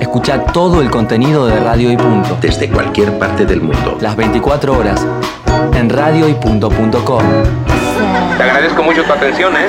Escucha todo el contenido de Radio y Punto. Desde cualquier parte del mundo. Las 24 horas en radioypunto.com. Te agradezco mucho tu atención, ¿eh?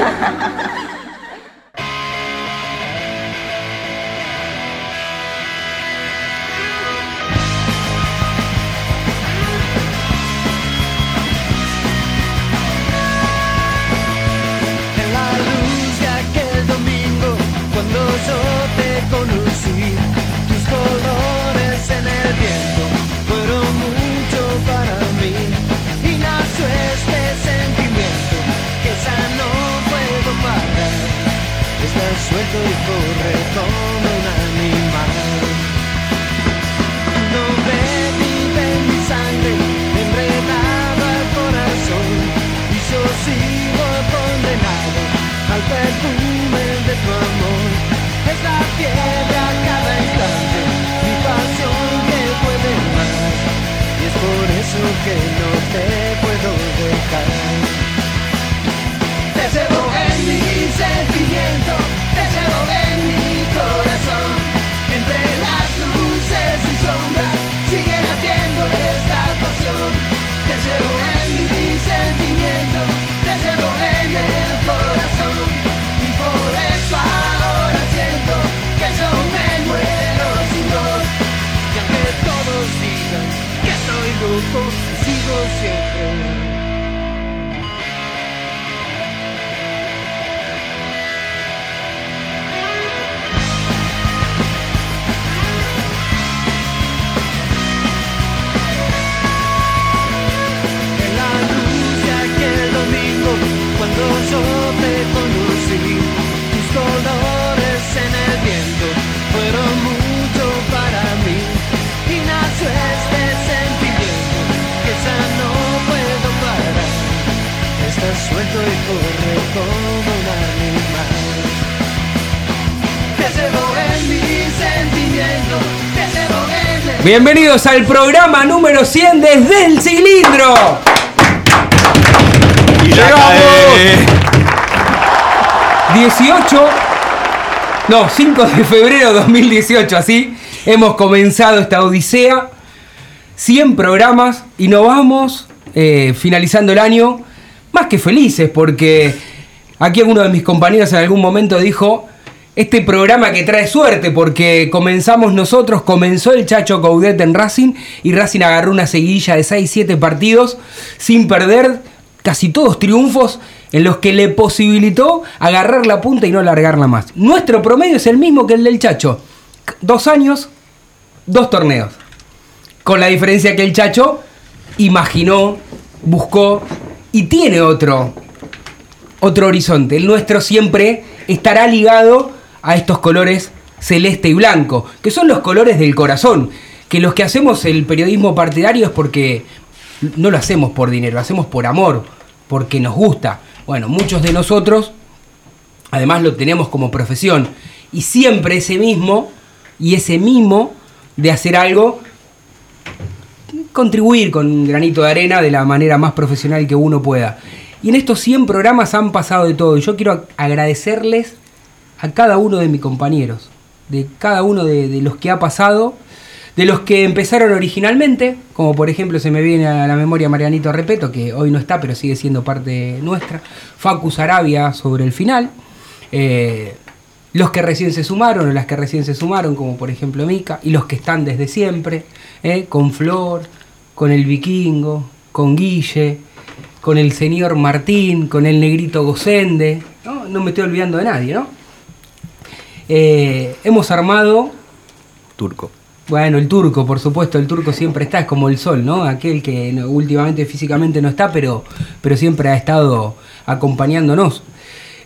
Bienvenidos al programa número 100 desde el cilindro. Y Llegamos. cae. 18, no, 5 de febrero de 2018, así hemos comenzado esta odisea. 100 programas y nos vamos eh, finalizando el año más que felices porque aquí uno de mis compañeros en algún momento dijo, este programa que trae suerte porque comenzamos nosotros, comenzó el Chacho Coudet en Racing y Racing agarró una seguilla de 6-7 partidos sin perder casi todos triunfos en los que le posibilitó agarrar la punta y no largarla más. Nuestro promedio es el mismo que el del Chacho. Dos años, dos torneos. Con la diferencia que el Chacho imaginó, buscó y tiene otro, otro horizonte. El nuestro siempre estará ligado a estos colores celeste y blanco, que son los colores del corazón. Que los que hacemos el periodismo partidario es porque no lo hacemos por dinero, lo hacemos por amor, porque nos gusta. Bueno, muchos de nosotros además lo tenemos como profesión. Y siempre ese mismo y ese mimo de hacer algo, contribuir con un granito de arena de la manera más profesional que uno pueda. Y en estos 100 programas han pasado de todo. Y yo quiero agradecerles a cada uno de mis compañeros, de cada uno de, los que ha pasado, de los que empezaron originalmente, como por ejemplo se me viene a la memoria Marianito Repeto, que hoy no está, pero sigue siendo parte nuestra, Facus Arabia sobre el final, eh, los que recién se sumaron o las que recién se sumaron, como por ejemplo Mica, y los que están desde siempre, eh, con Flor, con el Vikingo, con Guille, con el señor Martín, con el negrito Gosende, ¿no? No me estoy olvidando de nadie, ¿no? Eh, hemos armado Turco. bueno, el turco, por supuesto, el turco siempre está, es como el sol, ¿no? Aquel que no- últimamente físicamente no está, pero, pero siempre ha estado acompañándonos.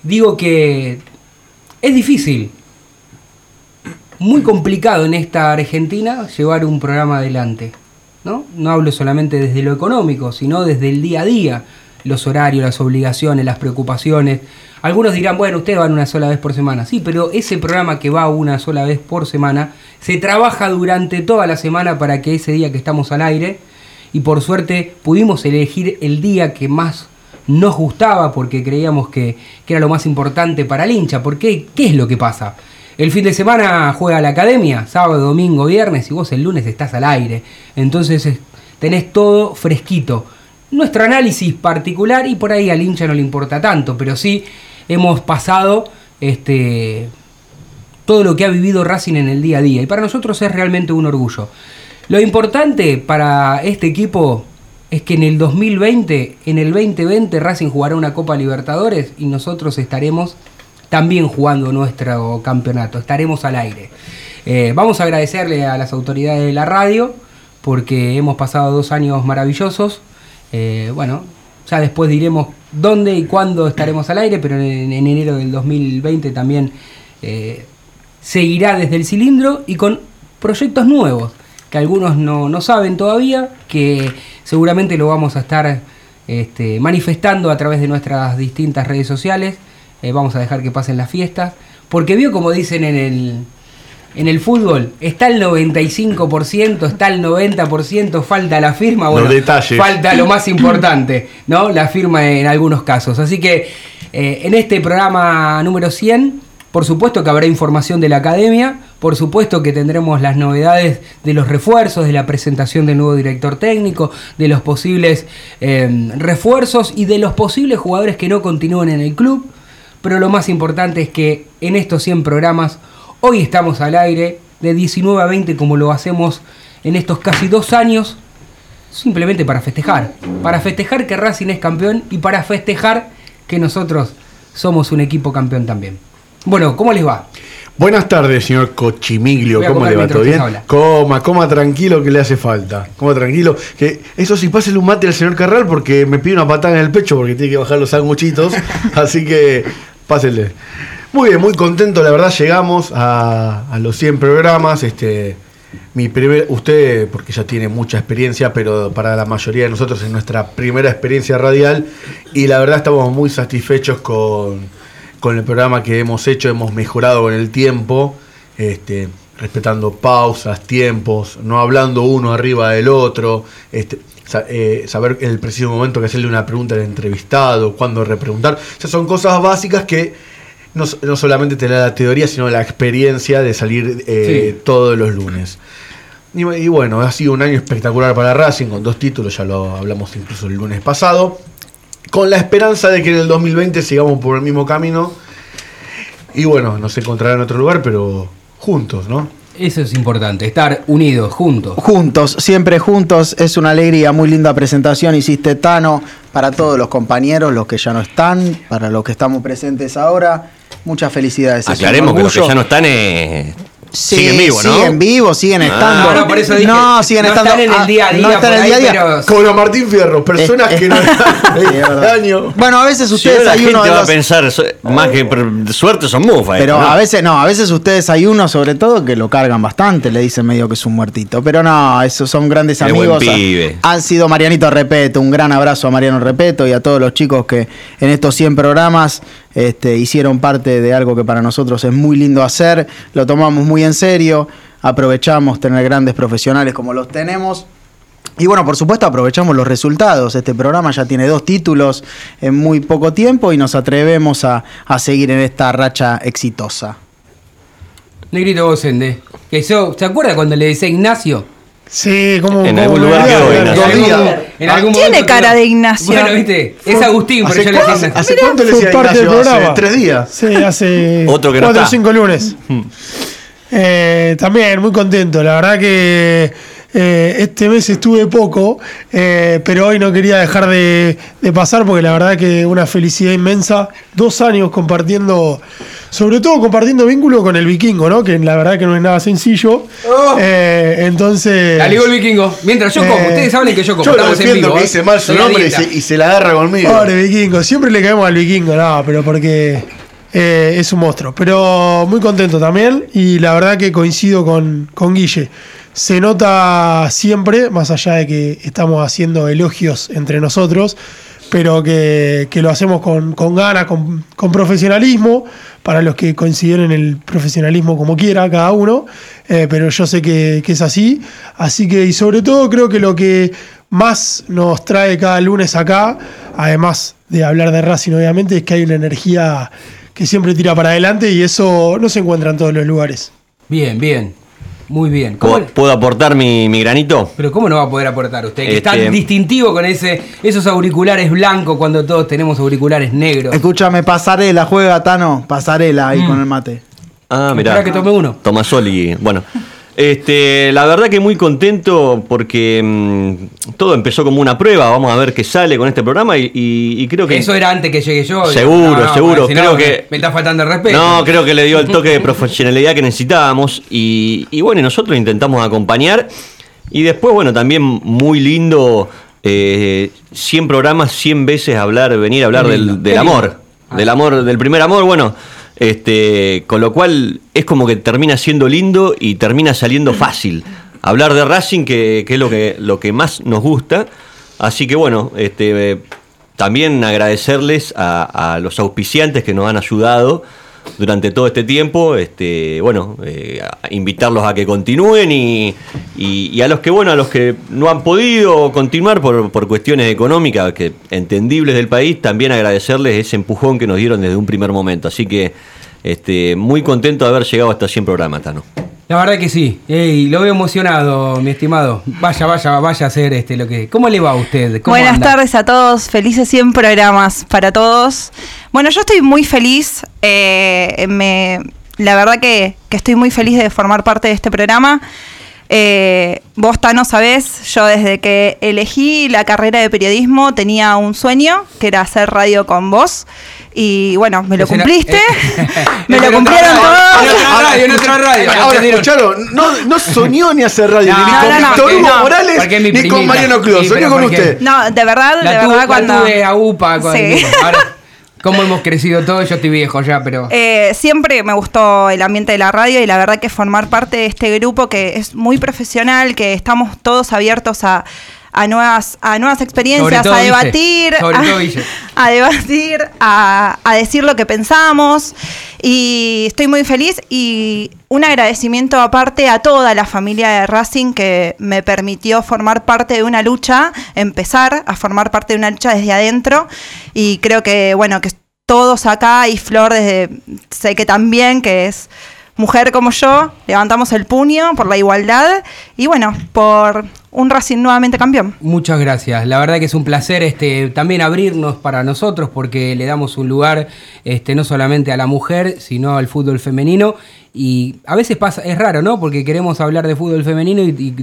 Digo que es difícil, muy complicado en esta Argentina llevar un programa adelante, ¿no? No hablo solamente desde lo económico, sino desde el día a día, los horarios, las obligaciones, las preocupaciones. Algunos dirán, bueno, ustedes van una sola vez por semana. Sí, pero ese programa que va una sola vez por semana se trabaja durante toda la semana para que ese día que estamos al aire, y por suerte pudimos elegir el día que más nos gustaba porque creíamos que, que era lo más importante para el hincha. Porque, ¿qué es lo que pasa? El fin de semana juega la academia, sábado, domingo, viernes, y vos el lunes estás al aire. Entonces es- tenés todo fresquito. Nuestro análisis particular, y por ahí al hincha no le importa tanto, pero sí hemos pasado este, todo lo que ha vivido Racing en el día a día. Y para nosotros es realmente un orgullo. Lo importante para este equipo es que en el 2020, en el 2020 Racing jugará una Copa Libertadores y nosotros estaremos también jugando nuestro campeonato, estaremos al aire. Eh, vamos a agradecerle a las autoridades de la radio porque hemos pasado dos años maravillosos. Eh, bueno, ya después diremos dónde y cuándo estaremos al aire, pero en, en enero del 2020 también eh, seguirá desde el cilindro y con proyectos nuevos que algunos no, no saben todavía, que seguramente lo vamos a estar este, manifestando a través de nuestras distintas redes sociales. Eh, vamos a dejar que pasen las fiestas, porque vio como dicen en el, en el fútbol, está el 95%, está el 90%, falta la firma, bueno, falta lo más importante, ¿no? La firma en algunos casos. Así que eh, en este programa número 100, por supuesto que habrá información de la academia, por supuesto que tendremos las novedades de los refuerzos, de la presentación del nuevo director técnico, de los posibles eh, refuerzos y de los posibles jugadores que no continúen en el club. Pero lo más importante es que en estos 100 programas, hoy estamos al aire de 19 a 20 como lo hacemos en estos casi dos años, simplemente para festejar. Para festejar que Racing es campeón y para festejar que nosotros somos un equipo campeón también. Bueno, ¿cómo les va? Buenas tardes, señor Cochimiglio. ¿Cómo le va? ¿Todo bien? Coma, coma tranquilo que le hace falta. Coma tranquilo. Que eso sí, pásele un mate al señor Carral porque me pide una patada en el pecho porque tiene que bajar los sanguchitos. así que pásele. Muy bien, muy contento. La verdad, llegamos a, los 100 programas. Este, mi primer, usted, porque ya tiene mucha experiencia, pero para la mayoría de nosotros es nuestra primera experiencia radial. Y la verdad, estamos muy satisfechos con con el programa que hemos hecho, hemos mejorado con el tiempo, este, respetando pausas, tiempos, no hablando uno arriba del otro, este, eh, saber el preciso momento que hacerle una pregunta al entrevistado, cuándo repreguntar. O sea, son cosas básicas que no, no solamente te da la teoría, sino la experiencia de salir eh, Sí. todos los lunes. Y, bu- y bueno, ha sido un año espectacular para Racing, con dos títulos, ya lo hablamos incluso el lunes pasado con la esperanza de que en el 2020 sigamos por el mismo camino. Y bueno, nos encontrará en otro lugar, pero juntos, ¿no? Eso es importante, estar unidos, juntos. Juntos, siempre juntos, es una alegría, muy linda presentación hiciste Tano, para todos los compañeros, los que ya no están, para los que estamos presentes ahora, muchas felicidades. Aclaremos que los que ya no están eh, Sí, siguen vivos, ¿no? Siguen vivos, siguen estando. Ah, no, por eso dije, no, siguen no estando. están en el ah, día a día no están en el día a día. pero- Como a Martín Fierro, personas que no están sí, es en verdad. año. Bueno, a veces ustedes hay gente uno de va a los. pensar, más que suerte son mufas. Pero ¿no? a veces no, a veces ustedes hay uno sobre todo que lo cargan bastante, le dicen medio que es un muertito. Pero no, esos son grandes Qué buen amigos. pibe. Han sido Marianito Repeto, un gran abrazo a Mariano Repeto y a todos los chicos que en estos 100 programas este, hicieron parte de algo que para nosotros es muy lindo hacer, lo tomamos muy en serio, aprovechamos tener grandes profesionales como los tenemos. Y bueno, por supuesto aprovechamos los resultados. Este programa ya tiene dos títulos en muy poco tiempo y nos atrevemos a, a seguir en esta racha exitosa. Negrito yo, ¿se acuerda cuando le decía Ignacio? Sí, como. En algún lugar quedó. Ignacio. Tiene momento cara de Ignacio. Bueno, viste, es Agustín, pero ¿Hace, yo le cuánto- decía Ignacio. hace cuánto le decía parte Ignacio? Hace tres días. Sí, hace Otro que no cuatro o cinco lunes. Eh, también muy contento. La verdad que eh, este mes estuve poco, eh, pero hoy no quería dejar de, de pasar porque la verdad que una felicidad inmensa. Dos años compartiendo, sobre todo compartiendo vínculo con el vikingo, ¿no? Que la verdad que no es nada sencillo. Eh, entonces. La ligó el vikingo. Mientras yo como, Eh, ustedes saben que yo como. Yo lo estamos en vivo, que dice mal su nombre y se, y se la agarra conmigo. Pobre vikingo, siempre le caemos al vikingo, no, pero porque eh, es un monstruo. Pero muy contento también y la verdad que coincido con, con Guille. Se nota siempre, más allá de que estamos haciendo elogios entre nosotros, pero que, que lo hacemos con, con ganas, con, con profesionalismo, para los que consideren el profesionalismo como quiera cada uno, eh, pero yo sé que, que es así. Así que, y sobre todo creo que lo que más nos trae cada lunes acá, además de hablar de Racing obviamente, es que hay una energía que siempre tira para adelante y eso no se encuentra en todos los lugares. Bien, bien. Muy bien. ¿Cómo- ¿Puedo, puedo aportar mi, mi granito? pero ¿cómo no va a poder aportar usted? Que es Este- tan distintivo con ese, esos auriculares blancos cuando todos tenemos auriculares negros. Escúchame, pasarela, juega Tano, pasarela ahí Mm. con el mate. Ah, Esperá que tome uno. Tomasoli. Bueno, este, la verdad que muy contento porque mm, todo empezó como una prueba. Vamos a ver qué sale con este programa y, y- y creo que. Eso era antes que llegue yo. Seguro, No, no, seguro. si Creo no, que- Me está faltando el respeto. No, creo que le dio el toque de profesionalidad que necesitábamos. Y, y bueno, nosotros intentamos acompañar. Y después, bueno, también muy lindo. eh, 100 programas, 100 veces hablar, venir a hablar del, amor. Del amor, del primer amor. Bueno, este, con lo cual es como que termina siendo lindo y termina saliendo fácil. Hablar de Racing, que, que es lo que, lo que más nos gusta. Así que bueno, este, también agradecerles a, a los auspiciantes que nos han ayudado durante todo este tiempo. Este, bueno, eh, invitarlos a que continúen y, y- y a los que, bueno, a los que no han podido continuar por, por cuestiones económicas que entendibles del país, también agradecerles ese empujón que nos dieron desde un primer momento. Así que este, muy contento de haber llegado hasta 100 programas, Tano. La verdad que sí. Ey, lo veo emocionado, mi estimado. Vaya, vaya, vaya a hacer este lo que. ¿Cómo le va a usted? ¿Cómo Buenas anda? tardes a todos, felices 100 programas para todos. Bueno, yo estoy muy feliz, eh, me, la verdad que, que estoy muy feliz de formar parte de este programa. Eh, vos, Tano, sabés, yo desde que elegí la carrera de periodismo tenía un sueño, que era hacer radio con vos. Y bueno, me lo Ese cumpliste. eh, me lo cumplieron todos. en otra radio, en otra radio. Ahora, escucharon, no, no soñó ni hacer radio, No, ni no, con no, Víctor Hugo Morales, ni con. Mariano Clos, soñó con usted. No, de verdad, de verdad, cuando. tuve a UPA. con- Sí. Ahora, ¿Cómo hemos crecido todos? Yo estoy viejo ya, pero. Eh, siempre me gustó el ambiente de la radio y la verdad que formar parte de este grupo que es muy profesional, que estamos todos abiertos a, a nuevas, a nuevas experiencias, a debatir, a debatir, a, a decir lo que pensamos. Y estoy muy feliz y un agradecimiento aparte a toda la familia de Racing que me permitió formar parte de una lucha, empezar a formar parte de una lucha desde adentro. Y creo que, bueno, que todos acá y Flor desde, sé que también, que es mujer como yo, levantamos el puño por la igualdad y bueno, por un Racing nuevamente campeón. Muchas gracias. La verdad que es un placer este, también abrirnos para nosotros porque le damos un lugar este, no solamente a la mujer, sino al fútbol femenino. Y a veces pasa, es raro, ¿no? Porque queremos hablar de fútbol femenino y, y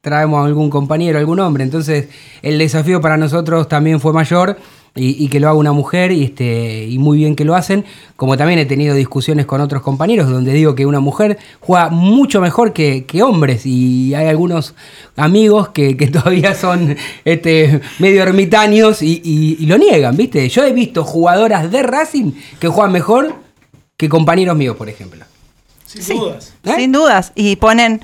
traemos a algún compañero, algún hombre. Entonces el desafío para nosotros también fue mayor. Y, y que lo haga una mujer y, este, y muy bien que lo hacen, como también he tenido discusiones con otros compañeros donde digo que una mujer juega mucho mejor que, que hombres y hay algunos amigos que, que todavía son este, medio ermitaños y, y- y lo niegan, ¿viste? Yo he visto jugadoras de Racing que juegan mejor que compañeros míos, por ejemplo. Sin dudas. ¿Eh? Sin dudas. Y ponen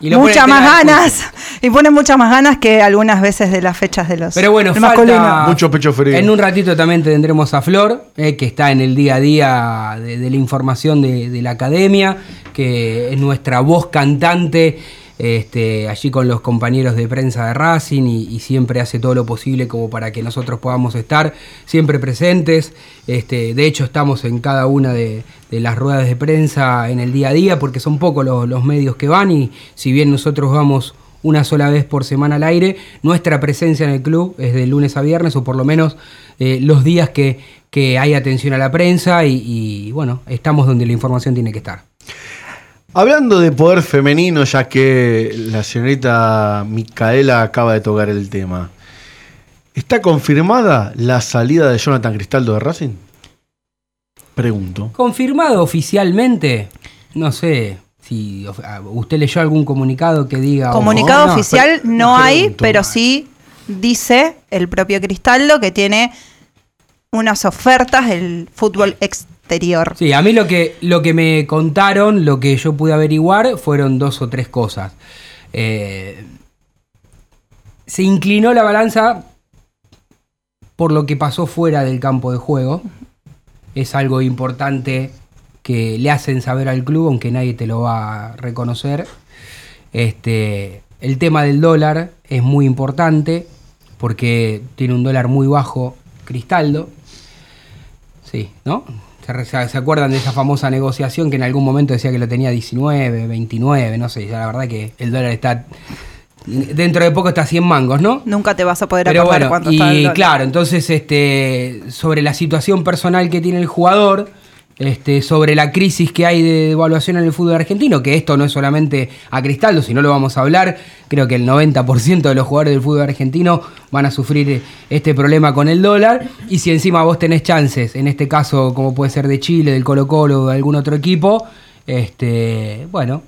Y muchas ponen más ganas. Y ponen muchas más ganas que algunas veces de las fechas de los Pero bueno, falta. Mucho pecho frío. En un ratito también tendremos a Flor, eh, que está en el día a día de, de la información de, de la academia, que es nuestra voz cantante este, allí con los compañeros de prensa de Racing y, y siempre hace todo lo posible como para que nosotros podamos estar siempre presentes. Este, de hecho, estamos en cada una de, de las ruedas de prensa en el día a día porque son pocos los, los medios que van y si bien nosotros vamos una sola vez por semana al aire. Nuestra presencia en el club es de lunes a viernes o por lo menos eh, los días que, que hay atención a la prensa y, y, bueno, estamos donde la información tiene que estar. Hablando de poder femenino, ya que la señorita Micaela acaba de tocar el tema, ¿está confirmada la salida de Jonathan Cristaldo de Racing? Pregunto. Confirmado oficialmente, no sé si ah, usted leyó algún comunicado que diga... o- Comunicado no, oficial no hay, pero sí dice el propio Cristaldo que tiene unas ofertas del fútbol exterior. Sí, a mí lo que, lo que me contaron, lo que yo pude averiguar, fueron dos o tres cosas. Eh, se inclinó la balanza por lo que pasó fuera del campo de juego. Es algo importante que le hacen saber al club, aunque nadie te lo va a reconocer. Este, el tema del dólar es muy importante porque tiene un dólar muy bajo Cristaldo. Sí, ¿no? ¿Se, se- acuerdan de esa famosa negociación que en algún momento decía que lo tenía 19, 29, no sé, ya la verdad que el dólar está... Dentro de poco está a 100 mangos, ¿no? Nunca te vas a poder Pero acordar bueno, cuánto está el y dólar. claro, entonces este, sobre la situación personal que tiene el jugador, este, sobre la crisis que hay de devaluación en el fútbol argentino, que esto no es solamente a Cristaldo, si no lo vamos a hablar, creo que el 90% de los jugadores del fútbol argentino van a sufrir este problema con el dólar, y si encima vos tenés chances, en este caso como puede ser de Chile, del Colo Colo o de algún otro equipo, este, bueno,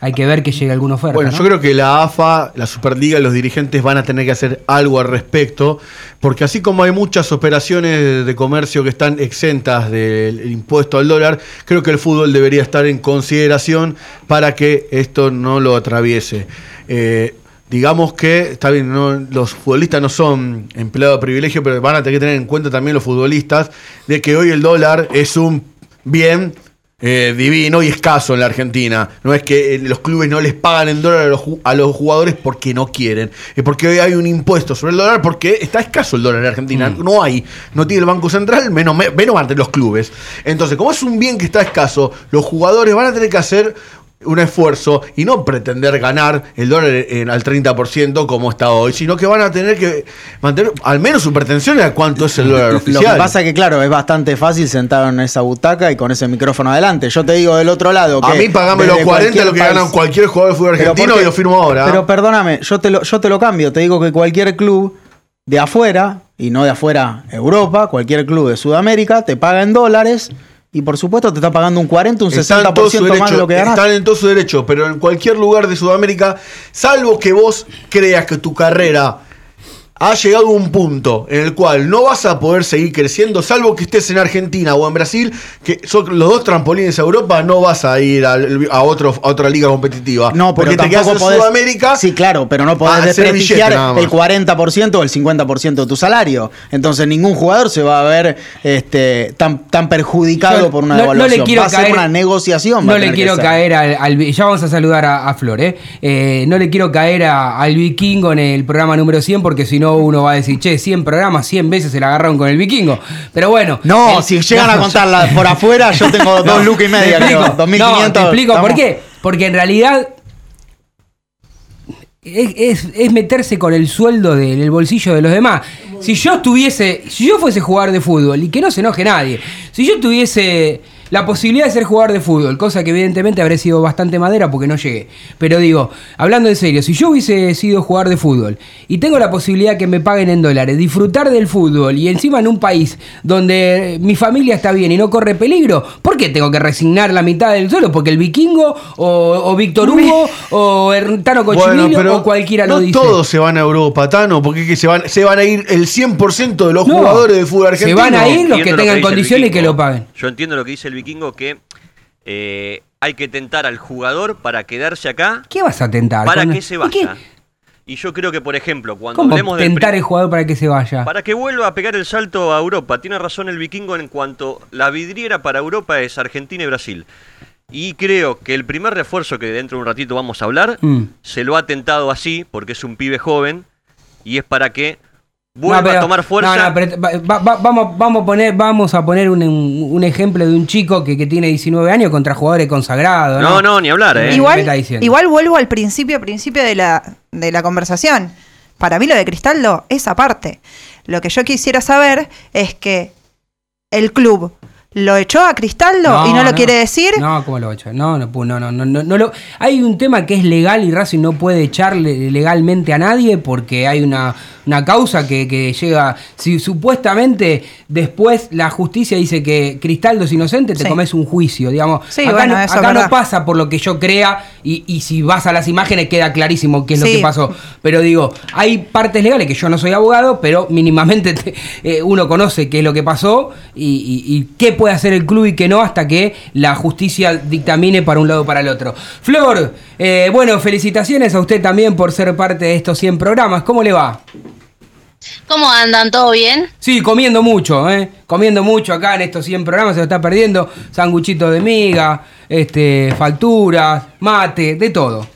hay que ver que llegue alguna oferta. Bueno, ¿no? yo creo que la AFA, la Superliga los dirigentes van a tener que hacer algo al respecto, porque así como hay muchas operaciones de comercio que están exentas del impuesto al dólar, creo que el fútbol debería estar en consideración para que esto no lo atraviese. Eh, digamos que, está bien, no- los futbolistas no son empleados de privilegio, pero van a tener que tener en cuenta también los futbolistas de que hoy el dólar es un bien eh, divino y escaso en la Argentina. No es que eh, los clubes no les pagan en dólar a los, ju- a los jugadores porque no quieren. Es porque hoy hay un impuesto sobre el dólar porque está escaso el dólar en Argentina. No hay. No tiene el Banco Central, menos, me- menos los clubes. Entonces, como es un bien que está escaso, los jugadores van a tener que hacer un esfuerzo y no pretender ganar el dólar en- al 30% como está hoy, sino que van a tener que mantener al menos su pretensión a cuánto es el dólar Lo oficial. que pasa es que, claro, es bastante fácil sentado en esa butaca y con ese micrófono adelante. Yo te digo del otro lado. A que mí pagame los desde 40 cualquier lo que país- ganan cualquier jugador de fútbol argentino porque- y lo firmo ahora. Pero perdóname, yo te, lo, yo te lo cambio. Te digo que cualquier club de afuera, y no de afuera Europa, cualquier club de Sudamérica, te paga en dólares y por supuesto te está pagando un 40, un Están en todo su 60% más de derecho, lo que ganas. están en todo su derecho, pero en cualquier lugar de Sudamérica, salvo que vos creas que tu carrera ha llegado a un punto en el cual no vas a poder seguir creciendo, salvo que estés en Argentina o en Brasil, que son los dos trampolines a Europa, no vas a ir a, otro, a otra liga competitiva. No, pero porque te quedas tampoco en podés- Sudamérica. Sí, claro, pero no podés desprestigiar el 40% o el 50% de tu salario. Entonces ningún jugador se va a ver este, tan, tan perjudicado Yo por una no- le quiero va a ser caer- una negociación. No le quiero ser. caer al, al Ya vamos a saludar a, a Flor, ¿eh? Eh, No le quiero caer a- al vikingo en el programa número 100 porque si no uno va a decir, che, 100 programas, 100 veces se la agarraron con el vikingo. Pero bueno. No, el- si llegan a contarla por afuera, yo tengo dos lucas y Te media, explico. creo. 2500. No, te explico por qué. Porque en realidad es, es- es meterse con el sueldo del el bolsillo de los demás. Si yo estuviese, si yo fuese jugador de fútbol, y que no se enoje nadie, si yo tuviese la posibilidad de ser jugador de fútbol, cosa que evidentemente habré sido bastante madera porque no llegué. Pero digo, hablando en serio, si yo hubiese sido jugador de fútbol y tengo la posibilidad que me paguen en dólares, disfrutar del fútbol y encima en un país donde mi familia está bien y no corre peligro, ¿por qué tengo que resignar la mitad del suelo? Porque el vikingo o, o Víctor Hugo o Tano Cochimilio o cualquiera no lo dice. todos se van a Europa, Tano, porque es que se van, se van a ir el 100% de los No, jugadores de fútbol se argentino. van a ir los que lo tengan condiciones y que lo paguen. Yo entiendo lo que dice el vikingo que eh, hay que tentar al jugador para quedarse acá, ¿Qué vas a tentar? para que se ¿Y vaya. qué? Y yo creo que, por ejemplo, cuando ¿Cómo hablemos tentar el jugador para que se vaya? Para que vuelva a pegar el salto a Europa. Tiene razón el vikingo en cuanto la vidriera para Europa es Argentina y Brasil. Y creo que el primer refuerzo que dentro de un ratito vamos a hablar, Mm. se lo ha tentado así, porque es un pibe joven, y es para que vuelva No, pero- a tomar fuerza. no, no, pero va- va- va- vamos, vamos, a poner, vamos a poner un, un ejemplo de un chico que, que tiene 19 años contra jugadores consagrados. No, no, ni hablar, ¿eh? ¿Qué me Igual, igual vuelvo al principio, principio de la, de la conversación. Para mí lo de Cristaldo es aparte. Lo que yo quisiera saber es que el club lo echó a Cristaldo y no lo quiere decir. No, ¿cómo lo echar? No, no, no, no, no, no, no lo- Hay un tema que es legal y Racing no puede echarle legalmente a nadie porque hay una, una causa que, que llega. Si supuestamente después la justicia dice que Cristaldo es inocente, te Sí. comes un juicio, digamos. Sí, acá bueno, no, eso es acá no verdad. pasa por lo que yo crea y, y si vas a las imágenes queda clarísimo qué es lo que pasó. Pero digo, hay partes legales que yo no soy abogado, pero mínimamente te- eh, uno conoce qué es lo que pasó y, y- y qué puede hacer el club y qué no hasta que la justicia dictamine para un lado o para el otro. Flor, eh, bueno, felicitaciones a usted también por ser parte de estos 100 programas. ¿Cómo le va? ¿Cómo andan? ¿Todo bien? Sí, comiendo mucho, ¿eh? Comiendo mucho acá en estos 100 programas, se lo está perdiendo. Sanguchitos de miga, este, facturas, mate, de todo.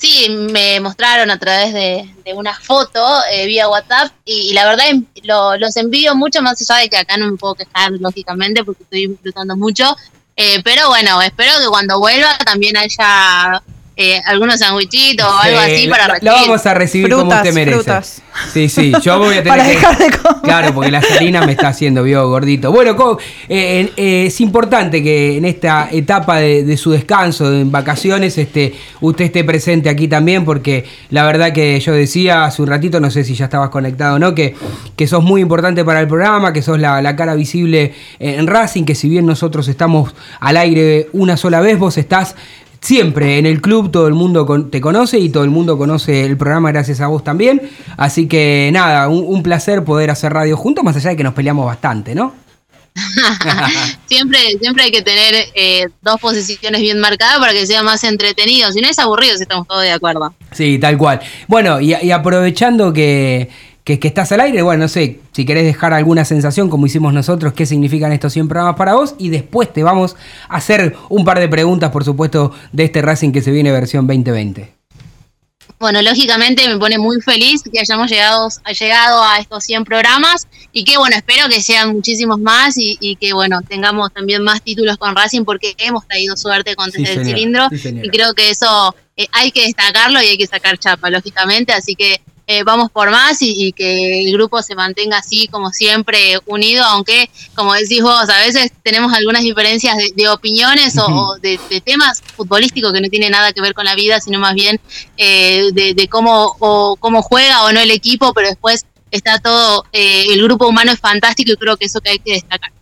Sí, me mostraron a través de, de una foto eh, vía WhatsApp y, y la verdad em- lo- los envío mucho más allá de que acá no me puedo quejar lógicamente porque estoy disfrutando mucho. Eh, pero bueno, espero que cuando vuelva también haya eh, algunos sandwichitos o algo Sí, así para lo- recibir. Lo vamos a recibir como usted merece. frutas. Sí, sí, yo voy a tener Para que... dejar de comer. Claro, porque la salina me está haciendo vio gordito. Bueno, Co, eh, eh, es importante que en esta etapa de, de su descanso, en vacaciones, este, usted esté presente aquí también, porque la verdad que yo decía hace un ratito, no sé si ya estabas conectado o no, que, que sos muy importante para el programa, que sos la, la cara visible en Racing, que si bien nosotros estamos al aire una sola vez, vos estás Siempre en el club todo el mundo te conoce y todo el mundo conoce el programa gracias a vos también. Así que nada, un, un placer poder hacer radio juntos, más allá de que nos peleamos bastante, ¿no? siempre, siempre hay que tener eh, dos posiciones bien marcadas para que sea más entretenido. Si no es aburrido, si estamos todos de acuerdo. Sí, tal cual. Bueno, y, y aprovechando que, que- que estás al aire, bueno, no sé, si querés dejar alguna sensación como hicimos nosotros, qué significan estos 100 programas para vos, y después te vamos a hacer un par de preguntas, por supuesto, de este Racing que se viene versión 2020. Bueno, lógicamente me pone muy feliz que hayamos llegado, llegado a estos 100 programas y que, bueno, espero que sean muchísimos más y, y que, bueno, tengamos también más títulos con Racing porque hemos traído suerte con Sí, Desde el. Cilindro Sí, y creo que eso eh, hay que destacarlo y hay que sacar chapa, lógicamente, así que eh, vamos por más y, y que el grupo se mantenga así como siempre unido, aunque, como decís vos, a veces tenemos algunas diferencias de, de opiniones o, o de, de temas futbolísticos que no tienen nada que ver con la vida, sino más bien eh, de, de cómo, o cómo juega o no el equipo, pero después está todo, eh, el grupo humano es fantástico y creo que eso que hay que destacar.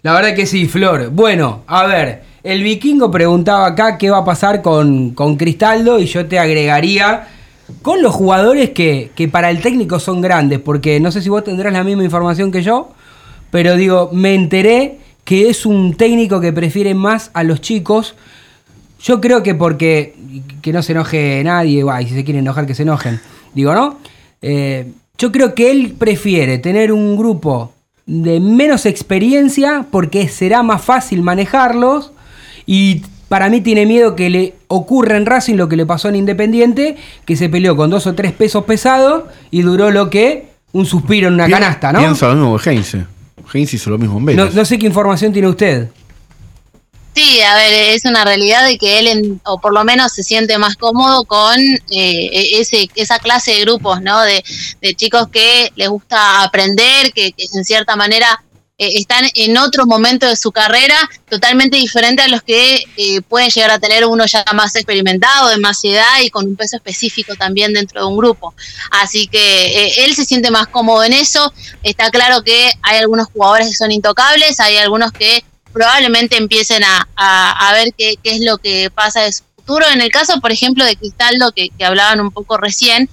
La verdad que sí, Flor. Bueno, a ver, el vikingo preguntaba acá qué va a pasar con, con Cristaldo y yo te agregaría con los jugadores que, que para el técnico son grandes, porque no sé si vos tendrás la misma información que yo, pero digo, me enteré que es un técnico que prefiere más a los chicos. Yo creo que porque, que no se enoje nadie, guay, si se quieren enojar que se enojen, digo, ¿no? Eh, yo creo que él prefiere tener un grupo de menos experiencia porque será más fácil manejarlos y para mí tiene miedo que le ocurra en Racing lo que le pasó en Independiente, que se peleó con dos o tres pesos pesados y duró lo que un suspiro en una canasta, ¿no? Pienso lo mismo que Heinze. Heinze hizo lo mismo en No, Vélez. no sé qué información tiene usted. Sí, a ver, es una realidad de que él, en- o por lo menos se siente más cómodo con eh, ese, esa clase de grupos, ¿no? De, de chicos que les gusta aprender, que, que en cierta manera eh, están en otro momento de su carrera totalmente diferente a los que eh, pueden llegar a tener uno ya más experimentado, de más edad y con un peso específico también dentro de un grupo. Así que eh, él se siente más cómodo en eso. Está claro que hay algunos jugadores que son intocables, hay algunos que probablemente empiecen a, a- a ver qué, qué es lo que pasa de su futuro. En el caso, por ejemplo, de Cristaldo, que, que hablaban un poco recién,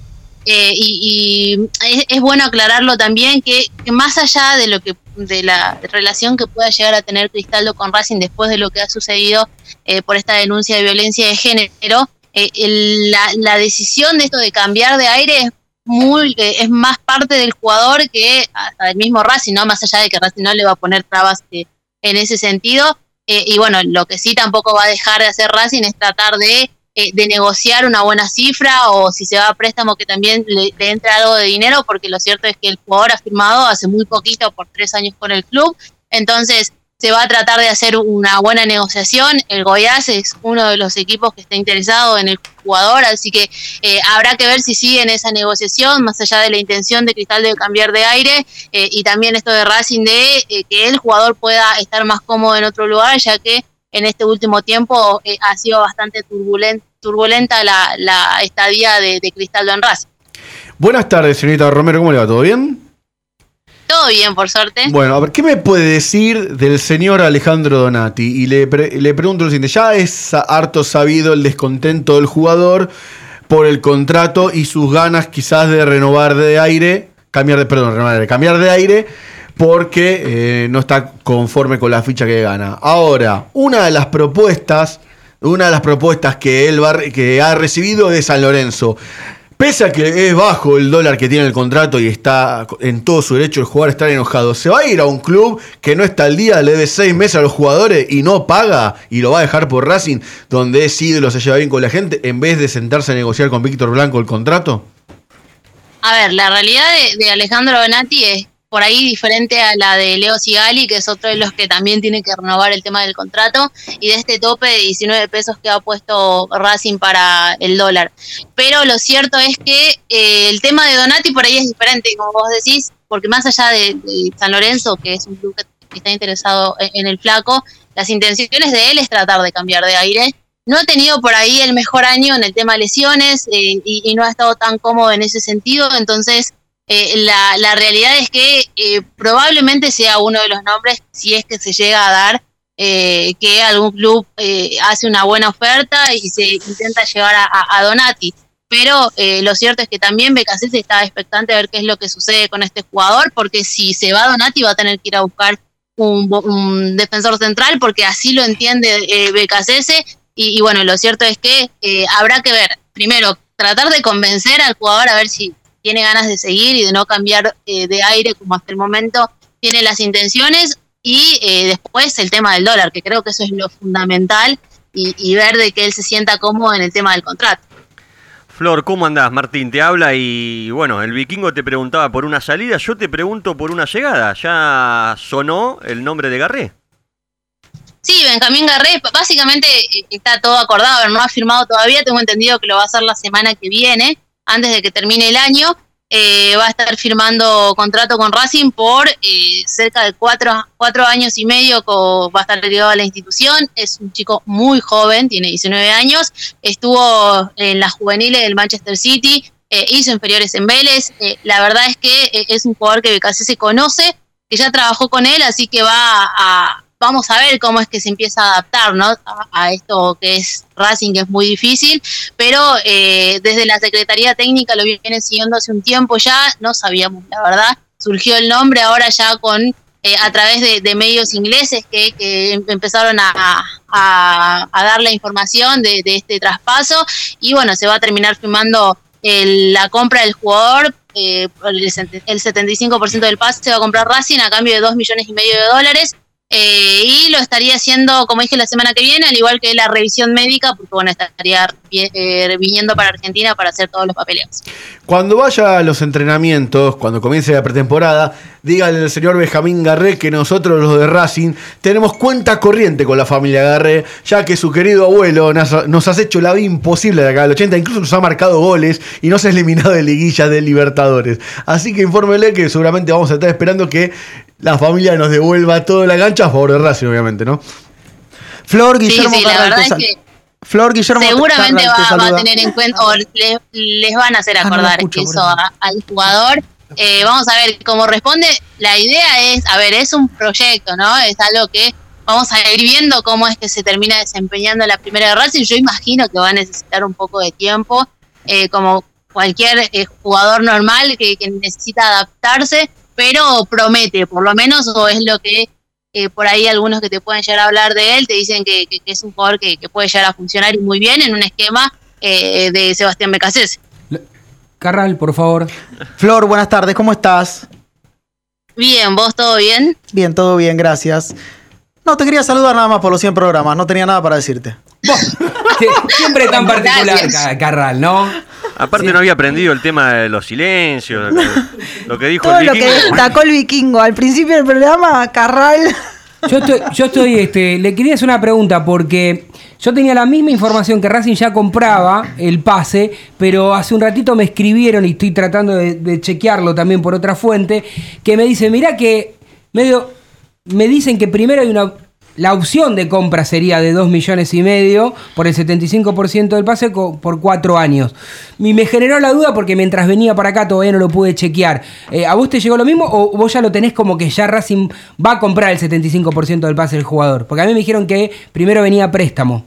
eh, y, y es, es bueno aclararlo también que, más allá de lo que de la relación que pueda llegar a tener Cristaldo con Racing después de lo que ha sucedido eh, por esta denuncia de violencia de género, eh, la, decisión de esto de cambiar de aire es muy eh, es más parte del jugador que hasta del mismo Racing, ¿no? Más allá de que Racing no le va a poner trabas eh, en ese sentido. Y bueno, lo que sí tampoco va a dejar de hacer Racing es tratar de, eh, de negociar una buena cifra o si se va a préstamo que también le, entre algo de dinero, porque lo cierto es que el jugador ha firmado hace muy poquito por tres años con el club. Entonces se va a tratar de hacer una buena negociación. El Goiás es uno de los equipos que está interesado en el jugador, así que eh, habrá que ver si sigue en esa negociación, más allá de la intención de Cristal de cambiar de aire eh, y también esto de Racing de eh, que el jugador pueda estar más cómodo en otro lugar, ya que en este último tiempo eh, ha sido bastante turbulenta, turbulenta la, la estadía de, de Cristaldo en Racing. Buenas tardes, señorita Romero, ¿cómo le va? ¿Todo bien? Todo bien, por suerte. Bueno, a ver, ¿qué me puede decir del señor Alejandro Donati? Y le, pre- le pregunto lo siguiente, ya es harto sabido el descontento del jugador por el contrato y sus ganas quizás de renovar de aire, cambiar de, perdón, renovar de aire, cambiar de aire porque eh, no está conforme con la ficha que gana. Ahora, una de las propuestas, una de las propuestas que él va que ha recibido es de San Lorenzo. Pese a que es bajo el dólar que tiene el contrato y está en todo su derecho el jugador estar enojado, ¿se va a ir a un club que no está al día, le debe seis meses a los jugadores y no paga y lo va a dejar por Racing, donde es ídolo, se lleva bien con la gente, en vez de sentarse a negociar con Víctor Blanco el contrato? A ver, la realidad de, de Alejandro Donati es por ahí diferente a la de Leo Sigali, que es otro de los que también tiene que renovar el tema del contrato, y de este tope de 19 pesos que ha puesto Racing para el dólar. Pero lo cierto es que eh, el tema de Donati por ahí es diferente, como vos decís, porque más allá de, San Lorenzo, que es un club que está interesado en, en el flaco, las intenciones de él es tratar de cambiar de aire. No ha tenido por ahí el mejor año en el tema lesiones eh, y no ha estado tan cómodo en ese sentido, entonces eh, la, la realidad es que eh, probablemente sea uno de los nombres, si es que se llega a dar, eh, que algún club hace una buena oferta y se intenta llevar a, Donati. Pero lo cierto es que también Becasese está expectante a ver qué es lo que sucede con este jugador, porque si se va Donati va a tener que ir a buscar un, defensor central, porque así lo entiende Becasese. Y, bueno, lo cierto es que habrá que ver, primero, tratar de convencer al jugador a ver si tiene ganas de seguir y de no cambiar eh, de aire como hasta el momento tiene las intenciones y eh, después el tema del dólar, que creo que eso es lo fundamental y, y ver de que él se sienta cómodo en el tema del contrato. Flor, ¿cómo andás? Martín te habla y bueno, el vikingo te preguntaba por una salida, yo te pregunto por una llegada. ¿Ya sonó el nombre de Garré? Sí, Benjamín Garré, básicamente eh, está todo acordado, no ha firmado todavía, tengo entendido que lo va a hacer la semana que viene, antes de que termine el año. Eh, va a estar firmando contrato con Racing por eh, cerca de cuatro, cuatro años y medio, co- va a estar ligado a la institución. Es un chico muy joven, tiene 19 años, estuvo en las juveniles del Manchester City, eh, hizo inferiores en Vélez. La verdad es que es un jugador que casi se conoce, que ya trabajó con él, así que va a, vamos a ver cómo es que se empieza a adaptar ¿no? a, esto que es Racing, que es muy difícil, pero eh, desde la Secretaría Técnica lo vienen siguiendo hace un tiempo ya, no sabíamos, la verdad, surgió el nombre ahora ya con eh, a través de, medios ingleses que, em- empezaron a, dar la información de, este traspaso y bueno, se va a terminar firmando el- la compra del jugador, eh, el 75% del pase se va a comprar Racing a cambio de 2 millones y medio de dólares. Eh, y lo estaría haciendo, como dije, la semana que viene, al igual que la revisión médica, porque bueno, estaría eh, viniendo para Argentina para hacer todos los papeleos. Cuando vaya a los entrenamientos, cuando comience la pretemporada, dígale al señor Benjamín Garré que nosotros los de Racing tenemos cuenta corriente con la familia Garré, ya que su querido abuelo nos, nos ha hecho la vida imposible de acá del 80, incluso nos ha marcado goles y nos ha eliminado de liguilla de Libertadores. Así que infórmele que seguramente vamos a estar esperando que la familia nos devuelva toda la cancha a favor de Racing, obviamente, ¿no? Flor Sí, Guillermo sí, la Carral verdad es que Flor Guillermo seguramente Carral te va, va a tener en cuenta o le- les van a hacer Ah, no acordar escucho, eso a- al jugador. Eh, vamos a ver cómo responde. La idea es, a ver, es un proyecto, ¿no? Es algo que vamos a ir viendo cómo es que se termina desempeñando la primera de Racing. Yo imagino que va a necesitar un poco de tiempo, eh, como cualquier eh, jugador normal que, que necesita adaptarse, pero promete, por lo menos, o es lo que eh, por ahí algunos que te pueden llegar a hablar de él te dicen que, que- que es un jugador que, que puede llegar a funcionar y muy bien en un esquema eh, de Sebastián Becasés. Carral, por favor. Flor, buenas tardes, ¿cómo estás? Bien, ¿vos todo bien? Bien, todo bien, gracias. No, te quería saludar nada más por los 100 programas, no tenía nada para decirte. Siempre tan particular, Ca- Carral, ¿no? Aparte no había aprendido el tema de los silencios, lo que, lo que dijo Todo el lo que vikingo. destacó el vikingo al principio del programa, Carral. Yo estoy, yo estoy, este, le quería hacer una pregunta porque yo tenía la misma información que Racing ya compraba el pase, pero hace un ratito me escribieron y estoy tratando de, de chequearlo también por otra fuente, que me dice, mira que medio, me dicen que primero hay una, la opción de compra sería de 2 millones y medio por el 75% del pase por 4 años. Y me generó la duda porque mientras venía para acá todavía no lo pude chequear. Eh, ¿A vos te llegó lo mismo o vos ya lo tenés como que ya Racing va a comprar el 75% del pase del jugador? Porque a mí me dijeron que primero venía préstamo.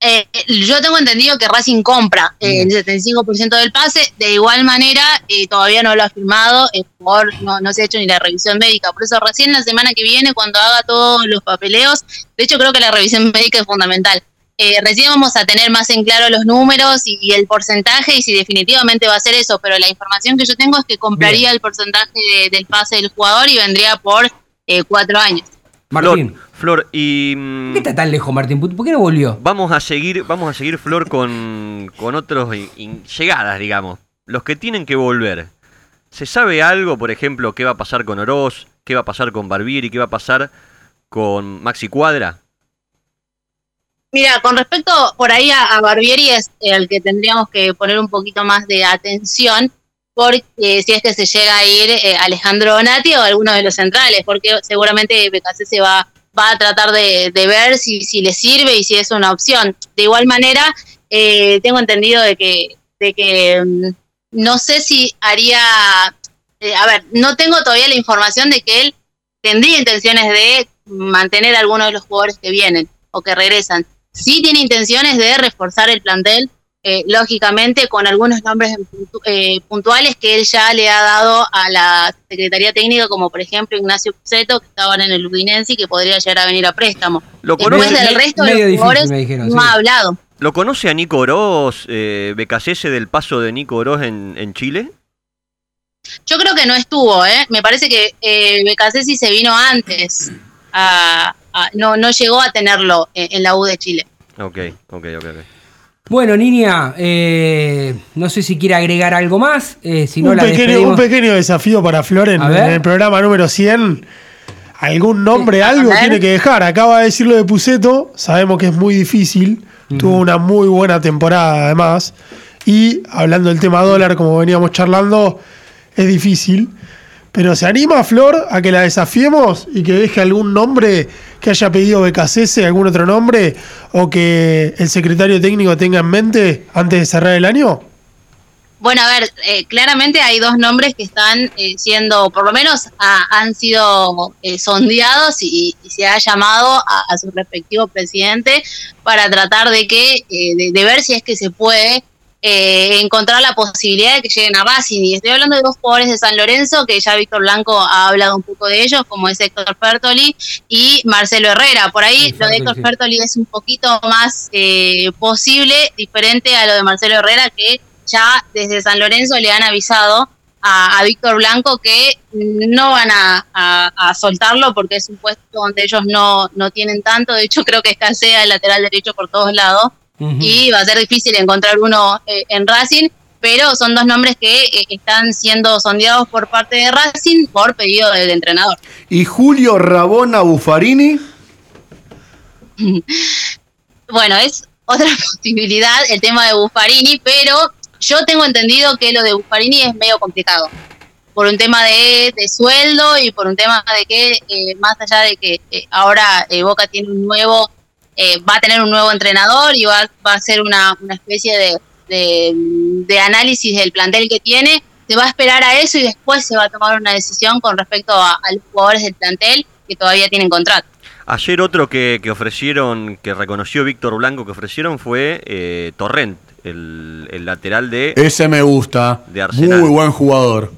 Eh, yo tengo entendido que Racing compra eh, el 75% del pase, de igual manera eh, todavía no lo ha firmado, el jugador no, no se ha hecho ni la revisión médica, por eso recién la semana que viene cuando haga todos los papeleos, de hecho creo que la revisión médica es fundamental, eh, recién vamos a tener más en claro los números y, y el porcentaje y si definitivamente va a ser eso, pero la información que yo tengo es que compraría el porcentaje de- del pase del jugador y vendría por eh, cuatro años. Martín. Flor, y. mm, ¿Por qué está tan lejos, Martín? ¿Por qué no volvió? Vamos a seguir, vamos a seguir Flor con, con in- llegadas, digamos. Los que tienen que volver. ¿Se sabe algo, por ejemplo, qué va a pasar con Oroz? ¿Qué va a pasar con Barbieri? ¿Qué va a pasar con Maxi Cuadra? Mira, con respecto por ahí a, a Barbieri es el que tendríamos que poner un poquito más de atención porque si es que se llega a ir eh, Alejandro Donati o alguno de los centrales, porque seguramente BKC se va, va a tratar de, de ver si, si le sirve y si es una opción. De igual manera, eh, tengo entendido de que, de que mm, no sé si haría, eh, a ver, no tengo todavía la información de que él tendría intenciones de mantener a algunos de los jugadores que vienen o que regresan. Sí tiene intenciones de reforzar el plantel, eh, lógicamente con algunos nombres eh, puntuales que él ya le ha dado a la Secretaría Técnica, como por ejemplo Ignacio Puceto, que estaban en el Udinense y que podría llegar a venir a préstamo. Lo Después conoce- del resto de los jugadores dijeron, no sí. ha hablado. ¿Lo conoce a Nico Oroz, eh, BKC del paso de Nico Oroz en, en Chile? Yo creo que no estuvo, ¿eh? Me parece que eh, Becasesi se vino antes. a- a- no, no llegó a tenerlo en, en la U de Chile. Ok, ok, ok. ok. Bueno, niña, eh, no sé si quiere agregar algo más. eh, si no, un, la pequeño, despedimos. un pequeño desafío para Flor en, el programa número 100. Algún nombre, algo tiene que dejar. Acaba de decirlo de Puceto. Sabemos que es muy difícil. Tuvo una muy buena temporada además. Y hablando del tema dólar, como veníamos charlando, es difícil. Pero se anima Flor a que la desafiemos y que deje algún nombre que haya pedido BKCS, algún otro nombre, o que el secretario técnico tenga en mente antes de cerrar el año. Bueno, a ver, eh, claramente hay dos nombres que están eh, siendo, por lo menos han sido eh, sondeados y, y se ha llamado a, a su respectivo presidente para tratar de que, eh, de, de ver si es que se puede eh, encontrar la posibilidad de que lleguen a Racing. Y estoy hablando de dos jugadores de San Lorenzo, que ya Víctor Blanco ha hablado un poco de ellos, como es Héctor Fertoli y Marcelo Herrera. Por ahí Sí, lo de Héctor sí. Fertoli es un poquito más eh, posible, diferente a lo de Marcelo Herrera, que ya desde San Lorenzo le han avisado a, a Víctor Blanco que no van a, a- a soltarlo porque es un puesto donde ellos no, no tienen tanto. De hecho, creo que escasea el lateral derecho por todos lados Y va a ser difícil encontrar uno eh, en Racing, pero son dos nombres que eh, están siendo sondeados por parte de Racing por pedido del entrenador. Y Julio Rabona Buffarini. Bueno, es otra posibilidad el tema de Buffarini, pero yo tengo entendido que lo de Buffarini es medio complicado. Por un tema de, de sueldo y por un tema de que, eh, más allá de que eh, ahora eh, Boca tiene un nuevo, eh, va a tener un nuevo entrenador y va, va a hacer una, una especie de, de, de análisis del plantel que tiene, se va a esperar a eso y después se va a tomar una decisión con respecto a, a los jugadores del plantel que todavía tienen contrato. Ayer otro que, que ofrecieron, que reconoció Víctor Blanco que ofrecieron fue eh, Torrent, el, el lateral de... Ese me gusta. De Arsenal. Muy buen jugador.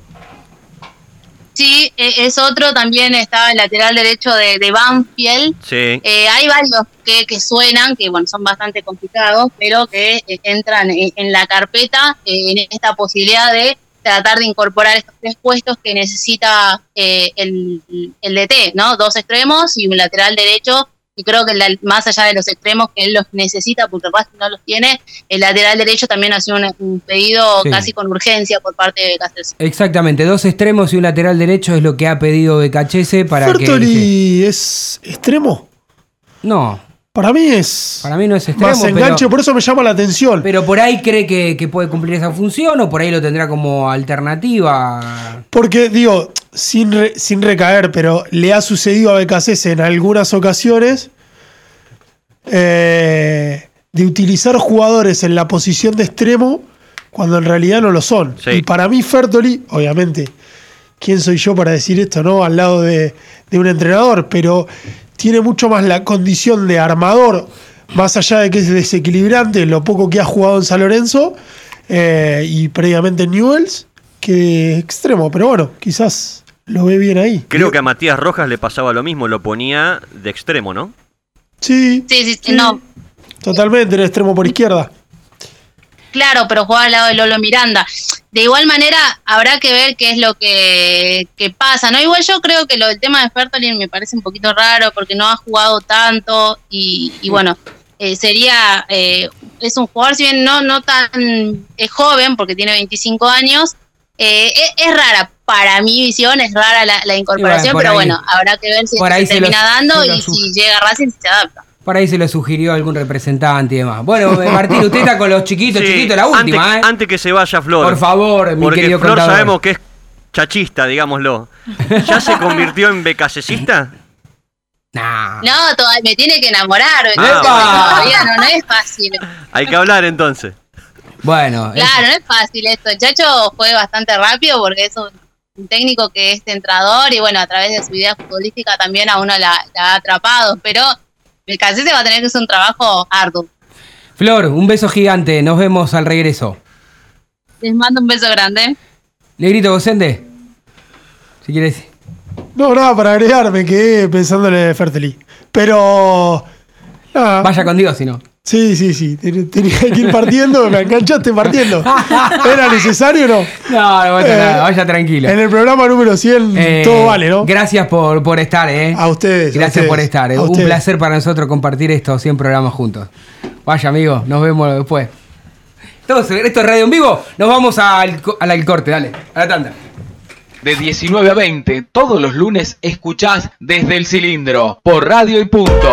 Sí, e- es otro, también está el lateral derecho de, de Banfield. Sí. Eh, hay varios que, que suenan, que bueno, son bastante complicados, pero que eh, entran en, en la carpeta eh, en esta posibilidad de tratar de incorporar estos tres puestos que necesita eh, el, el DT, ¿no? Dos extremos y un lateral derecho. Y creo que la- más allá de los extremos que él los necesita, porque Racing no los tiene, el lateral derecho también ha sido un, un pedido Sí. casi con urgencia por parte de Cáceres. Exactamente, dos extremos y un lateral derecho es lo que ha pedido Becachese para que. Fertoli es extremo. No, Para mí es para mí no es extremo. más enganche, pero, por eso me llama la atención. pero por ahí cree que, que puede cumplir esa función o por ahí lo tendrá como alternativa. Porque, digo, sin, re- sin recaer, pero le ha sucedido a BKC en algunas ocasiones eh, de utilizar jugadores en la posición de extremo cuando en realidad no lo son. Sí. Y para mí, Fertoli, obviamente, ¿quién soy yo para decir esto, no? Al lado de, de un entrenador, pero tiene mucho más la condición de armador, más allá de que es desequilibrante, lo poco que ha jugado en San Lorenzo eh, y previamente en Newells, que extremo. Pero bueno, quizás lo ve bien ahí. Creo que a Matías Rojas le pasaba lo mismo, lo ponía de extremo, ¿no? Sí. Sí, sí, sí, Sí. no. Totalmente, el extremo por izquierda. Claro, pero juega al lado de Lolo Miranda. De igual manera, habrá que ver qué es lo que, que pasa, ¿no? Igual yo creo que lo del tema de Fertolin me parece un poquito raro porque no ha jugado tanto y, y bueno, eh, sería, eh, es un jugador, si bien no, no tan eh, joven, porque tiene 25 años, eh, es, es rara, para mi visión es rara la, la incorporación, por pero ahí- bueno, habrá que ver si se termina dando y si llega Racing si se adapta. Por ahí se lo sugirió algún representante y demás. Bueno, eh, Martín, usted está con los chiquitos, Sí, chiquitos, la última, antes, ¿eh? antes que se vaya Flor. Por favor, mi porque querido Flor contador. sabemos que es chachista, digámoslo. ¿Ya se convirtió en becasecista? Nah. No, todavía me tiene que enamorar, Ah, todavía no, no es fácil. Hay que hablar entonces. Bueno, Claro, no es fácil esto. El Chacho fue bastante rápido porque es un, un técnico que es centrador y bueno, a través de su idea futbolística también a uno la, la ha atrapado, pero el se va a tener que hacer un trabajo arduo. Flor, un beso gigante. Nos vemos al regreso. Les mando un beso grande. Le grito, Gosende. Si quieres. No, nada, para agregar, me quedé pensando en el Ferteli. Pero. nada. Vaya con Dios, si no. Sí, sí, sí. ten- Tenía que ir partiendo, me enganchaste partiendo. ¿Era necesario o no? No, no pasa Eh, nada, vaya tranquilo. En el programa número 100 Eh, todo vale, ¿no? Gracias por, por estar, ¿eh? A ustedes. a Gracias ustedes, por estar. eh. a Un ustedes. placer para nosotros compartir estos 100 programas juntos. Vaya, amigo, nos vemos después. Entonces, esto es radio en vivo. Nos vamos al, al, al corte, dale, a la tanda. De 19 a 20, todos los lunes escuchás desde el cilindro, por radio y punto.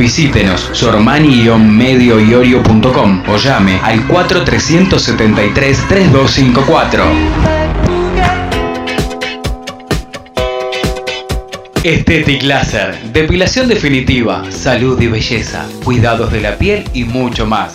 Visítenos sormani-medioiorio.com o llame al 4373-3254. Estetic Laser, depilación definitiva, salud y belleza, cuidados de la piel y mucho más.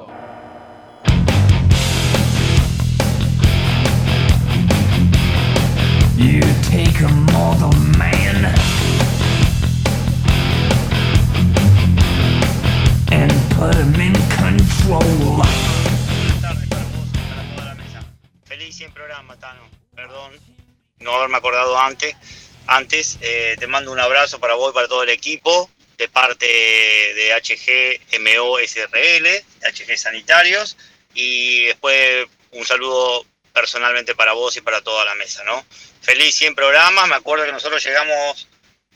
Put him in control. Feliz 100 programa, Tano. Perdón no haberme acordado antes. Antes, eh, te mando un abrazo para vos y para todo el equipo de parte de HG MO SRL, HG Sanitarios, y después un saludo personalmente para vos y para toda la mesa, ¿no? Feliz 100 programas, me acuerdo que nosotros llegamos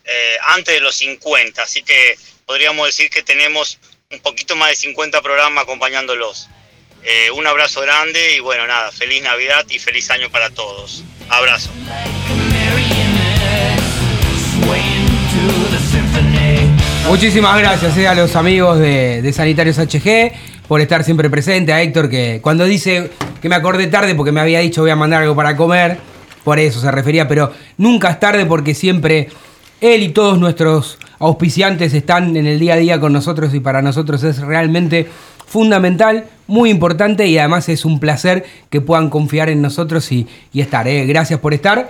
eh, antes de los 50, así que podríamos decir que tenemos un poquito más de 50 programas acompañándolos. Eh, un abrazo grande y bueno, nada, feliz Navidad y feliz año para todos. Abrazo. Muchísimas gracias eh, a los amigos de, de Sanitarios HG por estar siempre presente. A Héctor que cuando dice que me acordé tarde porque me había dicho voy a mandar algo para comer, por eso se refería, pero nunca es tarde porque siempre él y todos nuestros auspiciantes están en el día a día con nosotros y para nosotros es realmente fundamental, muy importante y además es un placer que puedan confiar en nosotros y, y estar. eh. Gracias por estar.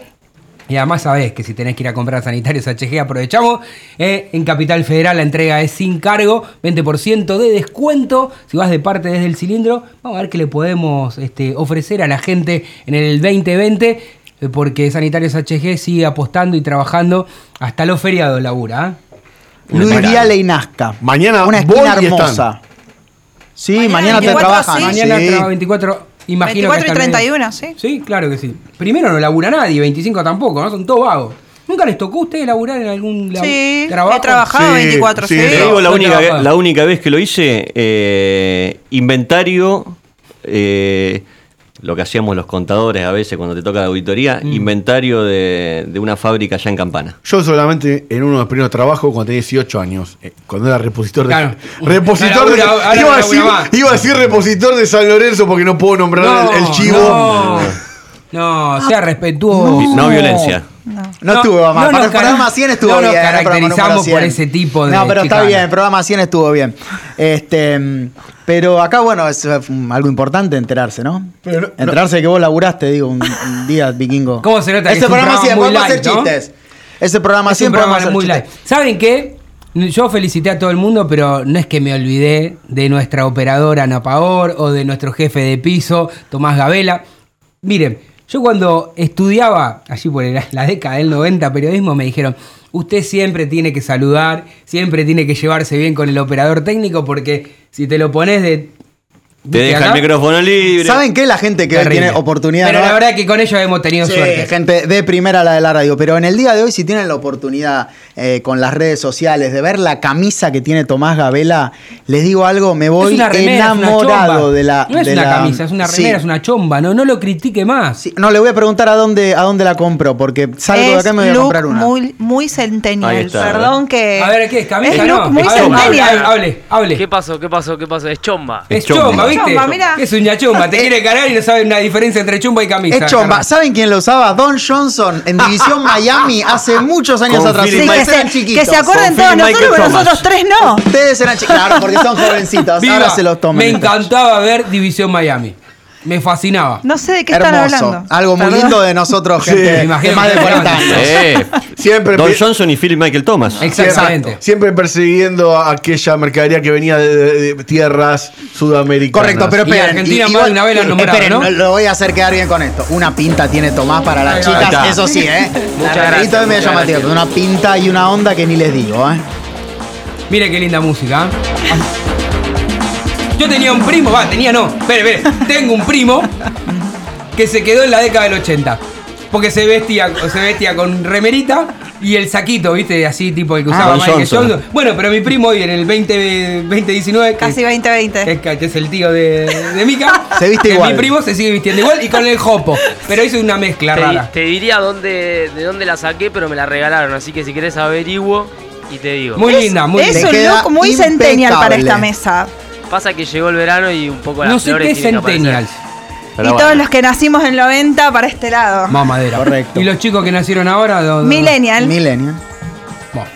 Y además sabés que si tenés que ir a comprar sanitarios HG, aprovechamos. Eh, en Capital Federal la entrega es sin cargo, 20% de descuento. Si vas de parte desde el cilindro, vamos a ver qué le podemos este, ofrecer a la gente en el 2020. eh, Porque Sanitarios HG sigue apostando y trabajando hasta los feriados, labura. ¿eh? Luis. Viale y Nazca. Mañana Una esquina voy y hermosa. están. Sí, mañana, te 24, trabajan. sí. Mañana Sí. trabaja 24, imagino 24 y que hasta el medio. 31, sí. Sí, claro que sí. Primero no labura nadie, 25 tampoco, ¿no? Son todos vagos. ¿Nunca les tocó a ustedes laburar en algún lab- Sí, trabajo? he trabajado Sí, 24, sí. Te digo la única, la única vez que lo hice, eh, inventario, eh, lo que hacíamos los contadores a veces cuando te toca la auditoría, Mm. inventario de, de una fábrica allá en Campana. Yo solamente en uno de los primeros trabajos cuando tenía 18 años, eh, cuando era repositor de. Claro. Repositor de. Iba, a decir, iba a decir repositor de San Lorenzo porque no puedo nombrar el, el chivo. No, no, sea respetuoso. No, violencia. No, estuvo mal. no Para nos el programa cara- 100 estuvo no nos bien. programa caracterizamos por 100. ese tipo de No, pero está bien. El programa 100 estuvo bien. Este, pero acá, bueno, es eh, algo importante enterarse, ¿no? Pero no- enterarse de que vos laburaste, digo, un, un día, vikingo. ¿Cómo se nota que Ese es un programa programa 100, muy podemos hacer light, ¿no? chistes. Ese programa Es 100 un podemos programa hacer muy chistes. light. ¿Saben qué? Yo felicité a todo el mundo, pero no es que me olvidé de nuestra operadora Ana Paor o de nuestro jefe de piso, Tomás Gabela. Miren, yo cuando estudiaba, allí por la, la década del 90, periodismo, me dijeron, usted siempre tiene que saludar, siempre tiene que llevarse bien con el operador técnico, porque si te lo pones de... Te ¿viste deja acá? el micrófono libre. ¿Saben qué? La gente que Terrible. tiene oportunidad. Pero ¿no? la verdad que con ellos hemos tenido Sí, suerte. gente de primera la de la radio. Pero en el día de hoy, si tienen la oportunidad eh, con las redes sociales de ver la camisa que tiene Tomás Gabela, les digo algo, me voy es una remera, es una enamorado de la. No es de una la- camisa, es una Sí. remera, es una chomba. No, no lo critique más. Sí, No, le voy a preguntar a dónde, a dónde la compro, porque salgo de Es acá y me voy a comprar una. muy, muy está, Perdón que. A ver, ¿qué es? ¿Camisa? Es look no. muy ver, hable, hable, hable. ¿Qué pasó? ¿Qué pasó? ¿Qué pasó? Es chomba. Es Es chomba. ¿Viste? Chomba, mirá. Es una chomba. Te quiere cargar y no sabe una diferencia entre chomba y camisa. Es chomba. ¿Saben quién lo usaba? Don Johnson en División Miami hace muchos años Con atrás. Sí, Ustedes que, eran se, chiquitos. que se acuerden Con todos Phil nosotros, pero nosotros tres no. Ustedes eran chiquitos. Claro, porque son jovencitos. Viva. Ahora se los toman. Me encantaba ver División Miami. Me fascinaba. No sé de qué están Hermoso. hablando. Algo muy Perdón. lindo de nosotros, gente de imagino más que de 40 eran. años. Eh, Siempre, Don Johnson y Philip Michael Thomas. Exactamente. siempre persiguiendo a aquella mercadería que venía de, de- de tierras sudamericanas. Correcto, pero Y esperen. Argentina y- más de una vez la han nombrado, esperen, ¿no? lo voy a hacer quedar bien con esto. Una pinta tiene Tomás para las chicas, está. eso sí, ¿eh? Muchas La gracias, es medio llamativo, una pinta y una onda que ni les digo, ¿eh? Mire qué linda música. ¿eh? Yo tenía un primo, va, tenía no. Espere, espere. Tengo un primo que se quedó en la década del 80. Porque se vestía, se vestía con remerita y el saquito, ¿viste? Así tipo el que Ah, usaba Don Michael Johnson. Johnson. Bueno, pero mi primo hoy en el 20, 2019. que- Casi 2020. que, es- que es el tío de, de Mika. Se viste igual. Mi primo se sigue vistiendo igual y con el jopo. Pero hizo una mezcla Te, rara. te diría dónde, de dónde la saqué, pero me la regalaron. Así que si querés averiguo y te digo. Muy linda, muy es linda. Te un look muy centennial para esta mesa. Pasa que llegó el verano y un poco las No sé flores qué es Pero y bueno. todos los que nacimos en el 90 para este lado. Mamadera. Correcto. Y los chicos que nacieron ahora. do- do- Millennial. Millennial. Bueno,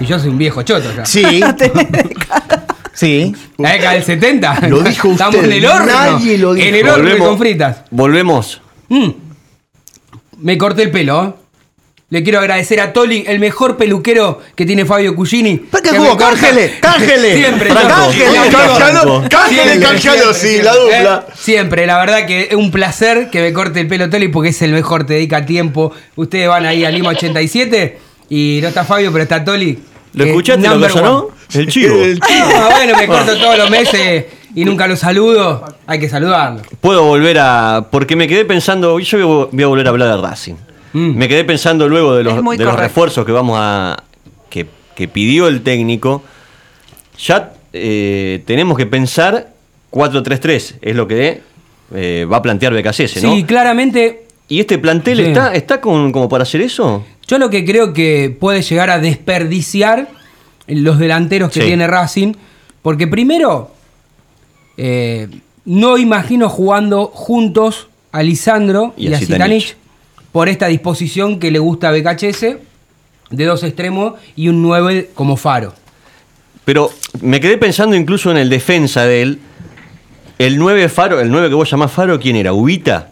y yo soy un viejo choto ya. Sí. sí. La década del 70. Lo dijo Estamos usted, en el horno. nadie lo dijo. En el horno Volvemos- con fritas. Volvemos. Mm. Me corté el pelo. Le quiero agradecer a Toli, el mejor peluquero que tiene Fabio Cugini. ¿Pero qué que jugó? ¡Cángele! ¡Cángele! Siempre. Cángele, cángele, sí, la dupla. ¿eh? Siempre, la verdad que es un placer que me corte el pelo Toli porque es el mejor, te dedica tiempo. Ustedes van ahí a Lima 87 y no está Fabio, pero está Toli. ¿Lo escuchaste lo que sonó? El chivo. El- Ah, bueno, me corto todos los meses y nunca lo saludo. Hay que saludarlo. Puedo volver a. Porque me quedé pensando. Yo voy a volver a hablar de Racing. Mm. Me quedé pensando luego de los, de refuerzos que vamos a. que, que pidió el técnico. Ya eh, tenemos que pensar 4-3-3. Es lo que eh, va a plantear BKC, ¿no? Sí, claramente ¿Y este plantel Sí. está, está con, como para hacer eso? Yo lo que creo que puede llegar a desperdiciar los delanteros que Sí. tiene Racing, porque primero, eh, no imagino jugando juntos a Lisandro Y y, a a Zitanich. Por esta disposición que le gusta a BKHS de dos extremos y un 9 como faro. Pero me quedé pensando incluso en el defensa de él. El 9 Faro, el 9 que vos llamás Faro, ¿quién era? ¿Ubita?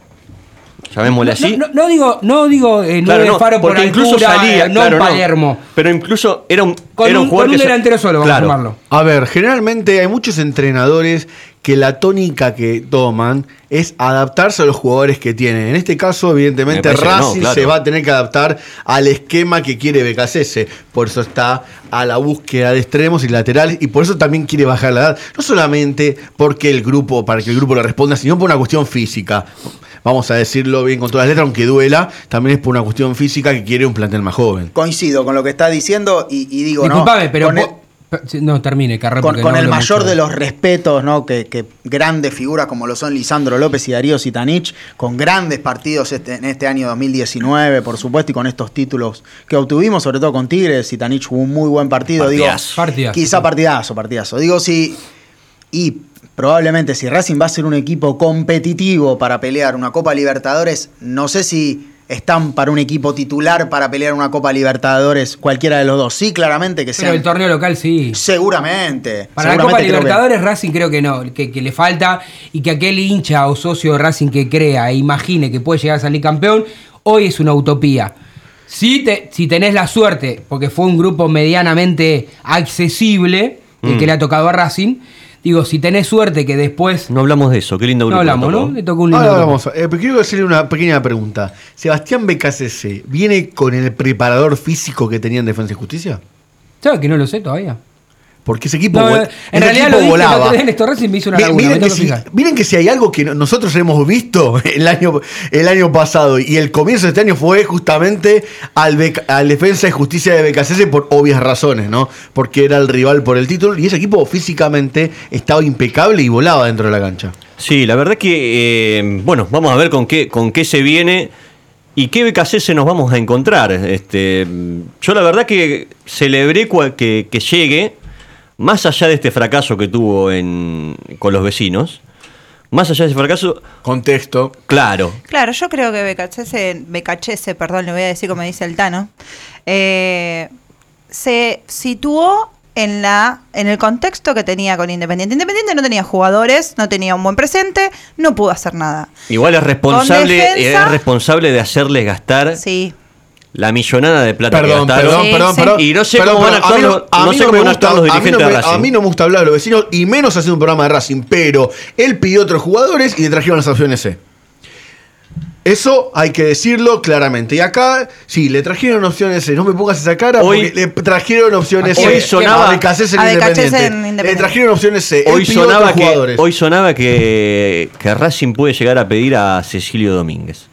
llamémosle No, así. no, no digo, no digo eh, Claro, no, Faro por porque incluso altura, salía, eh, no claro, en no. Palermo. Pero incluso era un, Con era un, jugador con un delantero solo, vamos Claro. a llamarlo. A ver, generalmente hay muchos entrenadores que la tónica que toman es adaptarse a los jugadores que tienen. En este caso, evidentemente, no, Racing claro. se va a tener que adaptar al esquema que quiere BKCS. Por eso está a la búsqueda de extremos y laterales y por eso también quiere bajar la edad. No solamente porque el grupo, para que el grupo le responda, sino por una cuestión física. Vamos a decirlo bien con todas las letras, aunque duela, también es por una cuestión física que quiere un plantel más joven. Coincido con lo que está diciendo y, y digo, ¿no? Pero. No, termine, Carré. con, con no el mayor mucho. de los respetos, ¿no? Que, que grandes figuras como lo son Lisandro López y Darío Sitanich, con grandes partidos este- en este año 2019, por supuesto, y con estos títulos que obtuvimos, sobre todo con Tigres, Sitanich jugó un muy buen partido, digo, Partidazo. Partidazo. quizá partidazo, partidazo. Digo, si, y probablemente si Racing va a ser un equipo competitivo para pelear una Copa Libertadores, no sé si están para un equipo titular para pelear una Copa Libertadores, cualquiera de los dos. Sí, claramente que Pero sean. el torneo local sí. Seguramente. Para la Copa que- Libertadores Racing creo que no, que, que le falta y que aquel hincha o socio de Racing que crea e imagine que puede llegar a salir campeón, hoy es una utopía. Si, te, si tenés la suerte, porque fue un grupo medianamente accesible, el Mm. que le ha tocado a Racing, digo, si tenés suerte que después... No hablamos de eso, qué lindo No grupo. hablamos, tocó. ¿no? Le tocó un lindo Ahora grupo. vamos, eh, quiero hacerle una pequeña pregunta. ¿Sebastián BKCC viene con el preparador físico que tenía en Defensa y Justicia? ¿Sabes que no lo sé todavía? Porque ese equipo, No, vol- en ese realidad equipo lo dije el volaba. Néstor Racing me hizo una laguna, miren, que si, fijar. miren que si hay algo que no- nosotros hemos visto el año, el año pasado y el comienzo de este año fue justamente al, Beca- al Defensa y Justicia de BKCS por obvias razones, ¿no? Porque era el rival por el título y ese equipo físicamente estaba impecable y volaba dentro de la cancha. Sí, la verdad que, eh, bueno, vamos a ver con qué, con qué se viene y qué BKC nos vamos a encontrar. Este, yo la verdad que celebré que llegue, más allá de este fracaso que tuvo en, con los vecinos, más allá de ese fracaso... Contexto. Claro. Claro, yo creo que Becachese, Becachese, perdón, le voy a decir como dice el Tano, eh, se situó en la en el contexto que tenía con Independiente. Independiente no tenía jugadores, no tenía un buen presente, no pudo hacer nada. Igual es responsable, defensa- es responsable de hacerles gastar Sí. La millonada de plata Perdón, que gastaron. perdón, perdón, perdón. Y no sé Perdón, cómo van a mí a no sé no cómo me van a gusta- los no dirigentes me- de Racing. A mí no me gusta hablar de los vecinos y menos hacer un programa de Racing, pero él pidió otros jugadores y le trajeron las opciones C. Eso hay que decirlo claramente. Y acá, sí, le trajeron opciones C. No me pongas esa cara Hoy- porque le trajeron opciones Hoy C. sonaba- a en A BKC en Independiente. Le trajeron opciones C. Hoy sonaba, que, jugadores. hoy sonaba que, que Racing puede llegar a pedir a Cecilio Domínguez.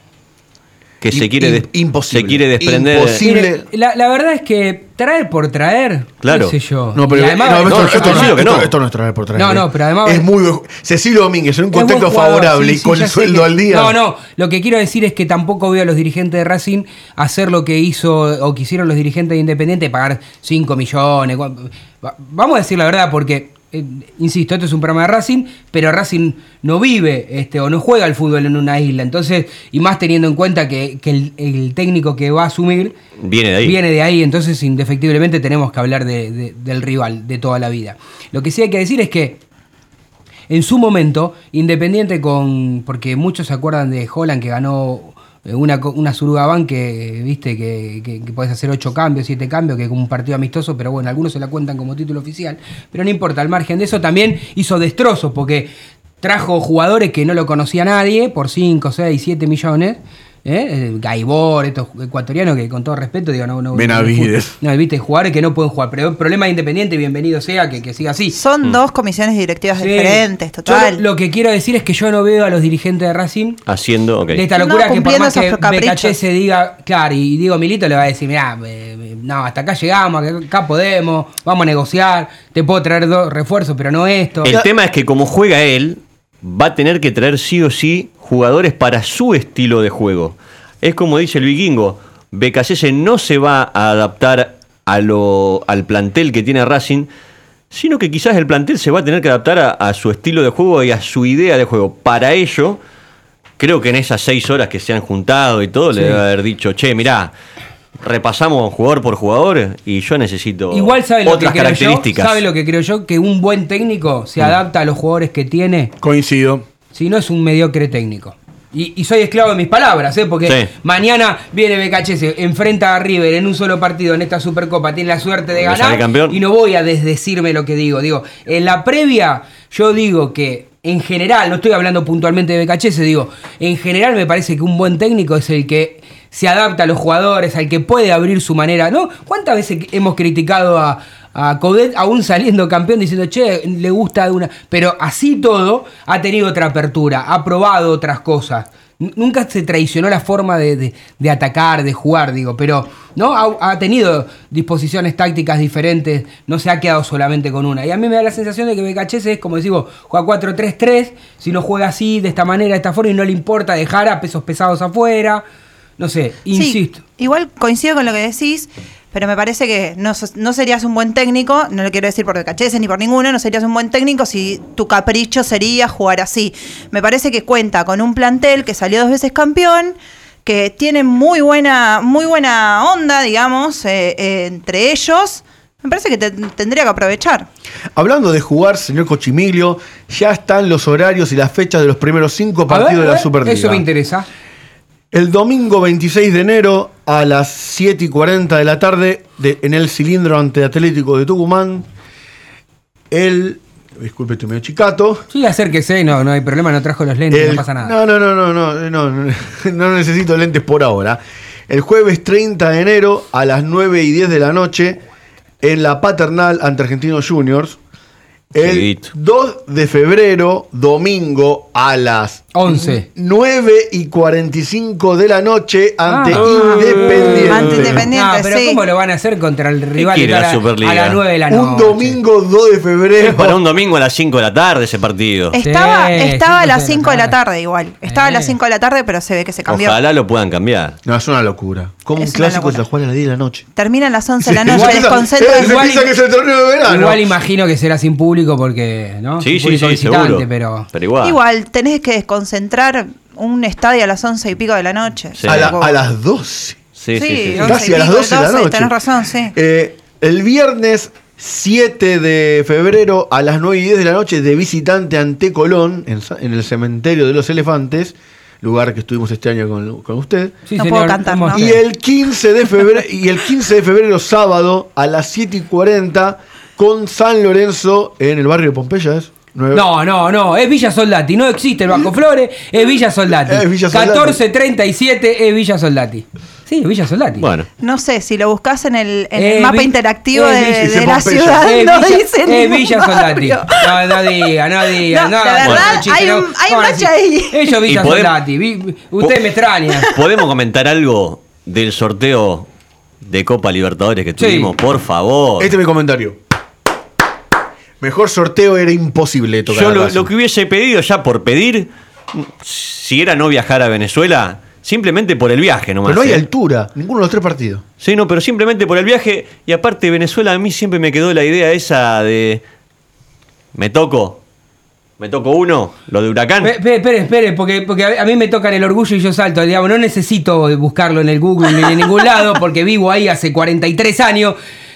Que se quiere, des- imposible. se quiere desprender. Imposible. La, la verdad es que traer por traer, Claro. qué sé yo. No, pero además- no, esto, no, esto esto no, sí o que esto- no. esto no es traer por traer. No, eh. no, pero además- Es muy. Cecilio Domínguez, en un contexto jugador, favorable sí, y sí, con el sueldo que- al día. No, no, lo que quiero decir es que tampoco veo a los dirigentes de Racing hacer lo que hizo o que hicieron los dirigentes de Independiente, pagar 5 millones. Vamos a decir la verdad porque, eh, insisto, esto es un programa de Racing, pero Racing no vive este, o no juega al fútbol en una isla. Entonces, y más teniendo en cuenta que, que el, el técnico que va a asumir Viene de ahí. Viene de ahí, entonces indefectiblemente tenemos que hablar de- de- del rival de toda la vida. Lo que sí hay que decir es que en su momento, Independiente con. Porque muchos se acuerdan de Holland que ganó una, co- una Surugaban que, viste, que, que, que podés hacer ocho cambios, siete cambios, que es como un partido amistoso, pero bueno, algunos se la cuentan como título oficial. Pero no importa, al margen de eso también hizo destrozos, porque trajo jugadores que no lo conocía nadie por 5, 6, 7 millones. ¿Eh? Gaibor, estos ecuatorianos que con todo respeto digo, no, no. Benavides. No, viste, jugadores que no pueden jugar. Pero el problema de Independiente, bienvenido sea, que, que siga así. Son dos comisiones directivas Sí. diferentes, Yo total. lo, lo que quiero decir es que yo no veo a los dirigentes de Racing Haciendo, ok. de esta No, locura que por más que. BKC se diga, claro, y Diego Milito le va a decir, mirá, eh, eh, no, hasta acá llegamos, acá- acá podemos, vamos a negociar, te puedo traer dos refuerzos, pero no esto. El tema es que como juega él, va a tener que traer sí o sí jugadores para su estilo de juego. Es como dice el vikingo, BKC no se va a adaptar a lo, al plantel que tiene Racing, sino que quizás el plantel se va a tener que adaptar a, a su estilo de juego y a su idea de juego. Para ello, creo que en esas seis horas que se han juntado y todo, Sí. le debe haber dicho, che, mirá, repasamos jugador por jugador y yo necesito Igual sabe lo que otras creo yo, características. sabe lo que creo yo, que un buen técnico se adapta a los jugadores que tiene, Coincido. si no es un mediocre técnico. Y, y soy esclavo de mis palabras, ¿eh? porque Sí. mañana viene BKHS, enfrenta a River en un solo partido en esta Supercopa, tiene la suerte de ganar campeón. y no voy a desdecirme lo que digo. Digo, en la previa yo digo que en general, no estoy hablando puntualmente de BKHS, digo, en general me parece que un buen técnico es el que se adapta a los jugadores, al que puede abrir su manera, ¿no? ¿Cuántas veces hemos criticado a, a aún saliendo campeón diciendo, che, le gusta una... Pero así todo ha tenido otra apertura, ha probado otras cosas. Nunca se traicionó la forma de, de- atacar, de jugar, digo, pero ¿no? Ha, tenido disposiciones tácticas diferentes, no se ha quedado solamente con una. Y a mí me da la sensación de que BKHS es como decimos, juega 4-3-3, si no juega así, de esta manera, de esta forma, y no le importa dejar a pesos pesados afuera. No sé, insisto. Sí, igual coincido con lo que decís, pero me parece que no, no serías un buen técnico, no lo quiero decir por Cacheses ni por ninguno, no serías un buen técnico si tu capricho sería jugar así. Me parece que cuenta con un plantel que salió dos veces campeón, que tiene muy buena, muy buena onda, digamos, eh, eh, entre ellos. Me parece que te- tendría que aprovechar. Hablando de jugar, señor Cochimiglio, ya están los horarios y las fechas de los primeros cinco partidos ver, de la Superliga. Eso me interesa. El domingo 26 de enero a las 7 y 40 de la tarde de- en el cilindro ante Atlético de Tucumán. El. Disculpe, estoy medio chicato. Sí, acérquese, no, no hay problema, no trajo los lentes, El- no pasa nada. No, no, no, no, no, no, no, no necesito lentes por ahora. El jueves 30 de enero a las 9 y 10 de la noche en la paternal ante Argentinos Juniors. El Seguidito. 2 de febrero, domingo, a las 11. 9 y 45 de la noche ante Ah. Independiente. Ante Independiente, No, pero sí. ¿cómo lo van a hacer contra el rival quiere que la está a, Superliga? a las 9 de la noche? Un domingo 2 de febrero. Es para un domingo a las 5 de la tarde ese partido. Estaba, Sí, estaba a las de la 5 de la tarde. igual. Estaba a las 5 de la tarde, pero se ve que se cambió. Ojalá lo puedan cambiar. No, es una locura. Como Es un una clásico locura. se juega a las 10 de la noche. Termina a las 11 de la Sí, noche, igual- desconcentra. Se Igual- piensa que es el torneo de verano. Igual imagino que será sin público porque, ¿no? Sí, sí, sí, visitante, seguro. pero... Pero igual. Igual, tenés que desconcentrar un estadio a las 11 y pico de la noche. Sí. A, la- a las 12. Sí, sí, sí. Sí, sí. 11 Casi a las pico, 12 de la noche. Tenés razón, sí. Eh, el viernes 7 de febrero a las 9 y 10 de la noche de visitante ante Colón en, en el cementerio de los elefantes, lugar que estuvimos este año con, con usted. Sí, No señor, puedo cantar, ¿no? Y el 15 de febrero y el 15 de febrero sábado a las 7 y 40 con San Lorenzo en el barrio de Pompeya, ¿es? Nueve- No, no, no, es Villa Soldati, no existe el Bajo Flores, es Villa Soldati. Es Villa Soldati. 1437 es Villa Soldati. Sí, Villa Soldati. Bueno, No sé, si lo buscas en el, en el mapa interactivo de, la ciudad, Es no Villa, dice es Villa Soldati. No, no diga, no diga. No, No, la bueno, verdad, chiste, hay no, un- hay bache ahí. Ellos Villa Y podem- Soldati. usted me extraña. ¿podemos comentar algo del sorteo de Copa Libertadores que Sí. tuvimos? Por favor. Este es mi comentario. Mejor sorteo era imposible tocar. Yo lo, que hubiese pedido ya por pedir, si era no viajar a Venezuela, simplemente por el viaje nomás. Pero no hay ¿eh? altura, ninguno de los tres partidos. Sí, no, pero simplemente por el viaje. Y aparte, Venezuela a mí siempre me quedó la idea esa de. Me toco. Me toco uno, lo de Huracán. Pe- pe- Espere, espere, porque, porque a a mí me tocan el orgullo y yo salto. Digamos, no necesito buscarlo en el Google ni en ningún lado porque vivo ahí hace 43 años.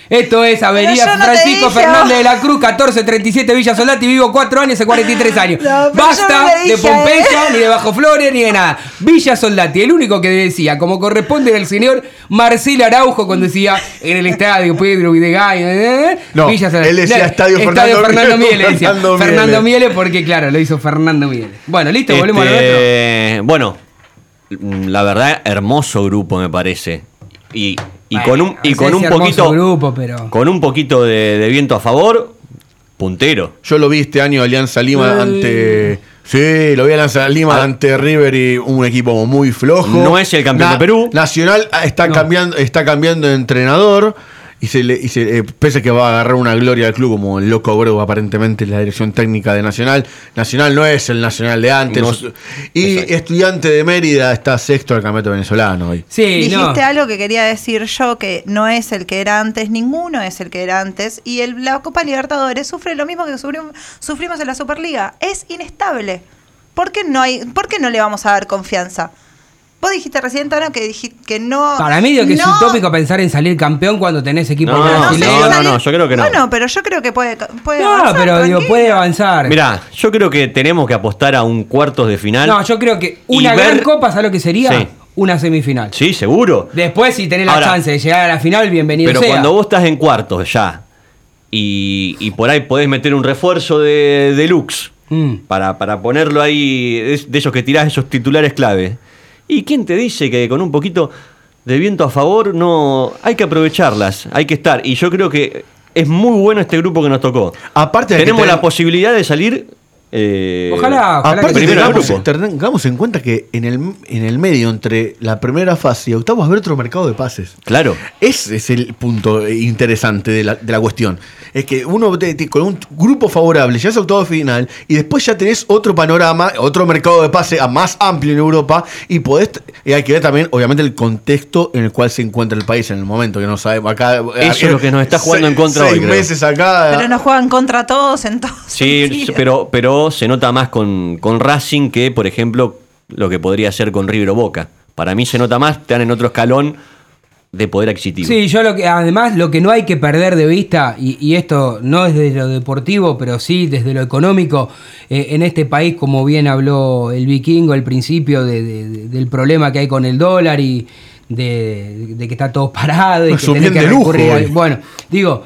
Esto es Avenida no Francisco dije, Fernández de la Cruz, 1437 Villa Solati. Vivo 4 años hace 43 años. No, Basta no de a Pompeya, ni de Bajo Flores, ni de nada. Villa Soldati, el único que decía, como corresponde era el señor Marcelo Araujo cuando decía en el estadio Pedro Videgain. eh, No, Villa Soldati. él decía Estadio Fernando Fernando Mieles, Mieles. decía. Fernando Fernando. Mieles porque, claro, lo hizo Fernando Mieles. Bueno, listo, volvemos a lo. Este, Bueno, la verdad, hermoso grupo me parece. Y, y Bueno, con un, y con un poquito. grupo, pero- Con un poquito de, de viento a favor, puntero. Yo lo vi este año Alianza Lima ante. Sí, lo vi Alianza Lima Ah. ante River y un equipo muy flojo. No es el campeón de Perú. Nacional ah, está No. cambiando, está cambiando de entrenador. Y se le, y se, eh, pese a que va a agarrar una gloria al club como el loco Breu, aparentemente la dirección técnica de Nacional. Nacional no es el Nacional de antes. No- y Exacto. estudiante de Mérida está sexto al campeonato venezolano hoy. Sí, Dijiste no. algo que quería decir yo, que no es el que era antes, ninguno es el que era antes, y el, la Copa Libertadores sufre lo mismo que sufrimos, sufrimos en la Superliga, es inestable. ¿Por qué, no hay, ¿Por qué no le vamos a dar confianza? Vos dijiste recién, Tano, que, dijiste que no. Para mí digo que es no- utópico pensar en salir campeón cuando tenés equipo No, brasileño. no, no, no, yo creo que no. Bueno, pero yo creo que puede. puede No, avanzar, pero digo, puede avanzar. Mirá, yo creo que tenemos que apostar a un cuartos de final. No, yo creo que una gran ver- copa, ¿sabes lo que sería? Sí. Una semifinal. Sí, seguro. Después, si tenés la Ahora- chance de llegar a la final, bienvenido Pero sea. cuando vos estás en cuartos ya y, y por ahí podés meter un refuerzo de deluxe Mm. para, para ponerlo ahí, de, de esos que tirás esos titulares clave. ¿Y quién te dice que con un poquito de viento a favor no hay que aprovecharlas, hay que estar? Y yo creo que es muy bueno este grupo que nos tocó. Aparte de que tenemos tener- la posibilidad de salir. Eh, Aparte, primero del tengamos, grupo. tengamos en cuenta que en el, en el medio, entre la primera fase y octavos, haber otro mercado de pases. Claro. Ese es el punto interesante de la, de la cuestión. Es que uno te- te- con un grupo favorable ya es octavo final y después ya tenés otro panorama, otro mercado de pase a- más amplio en Europa y podés. Y hay que ver también, obviamente, el contexto en el cual se encuentra el país en el momento, que no sabemos. Acá, Eso es lo que nos está jugando en contra seis hoy, meses acá. Pero nos juegan contra todos en todos. Sí, sentidos. pero, se nota más con, con Racing que, por ejemplo, lo que podría ser con River o Boca. Para mí se nota más, están en otro escalón de poder adquisitivo. Sí, yo lo que, además lo que no hay que perder de vista, y, y esto no es de lo deportivo, pero sí desde lo económico, eh, en este país, como bien habló el vikingo al principio de- de- de- del problema que hay con el dólar y de, de que está todo parado y que que de lujo recurrir a- hoy. Bueno, digo,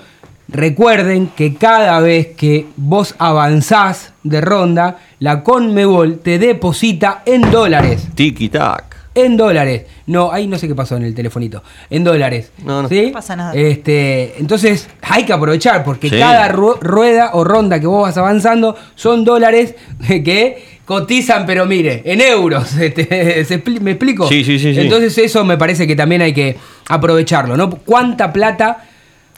recuerden que cada vez que vos avanzás de ronda, la Conmebol te deposita en dólares Tiki tac. en dólares. No, ahí no sé qué pasó en el telefonito. En dólares. No, no. ¿Sí? No pasa nada. Este, entonces hay que aprovechar porque Sí. cada ru- rueda o ronda que vos vas avanzando son dólares que cotizan, pero mire, en euros. Este, ¿se expli- ¿Me explico? Sí, sí, sí, sí. Entonces eso me parece que también hay que aprovecharlo, ¿no? ¿Cuánta plata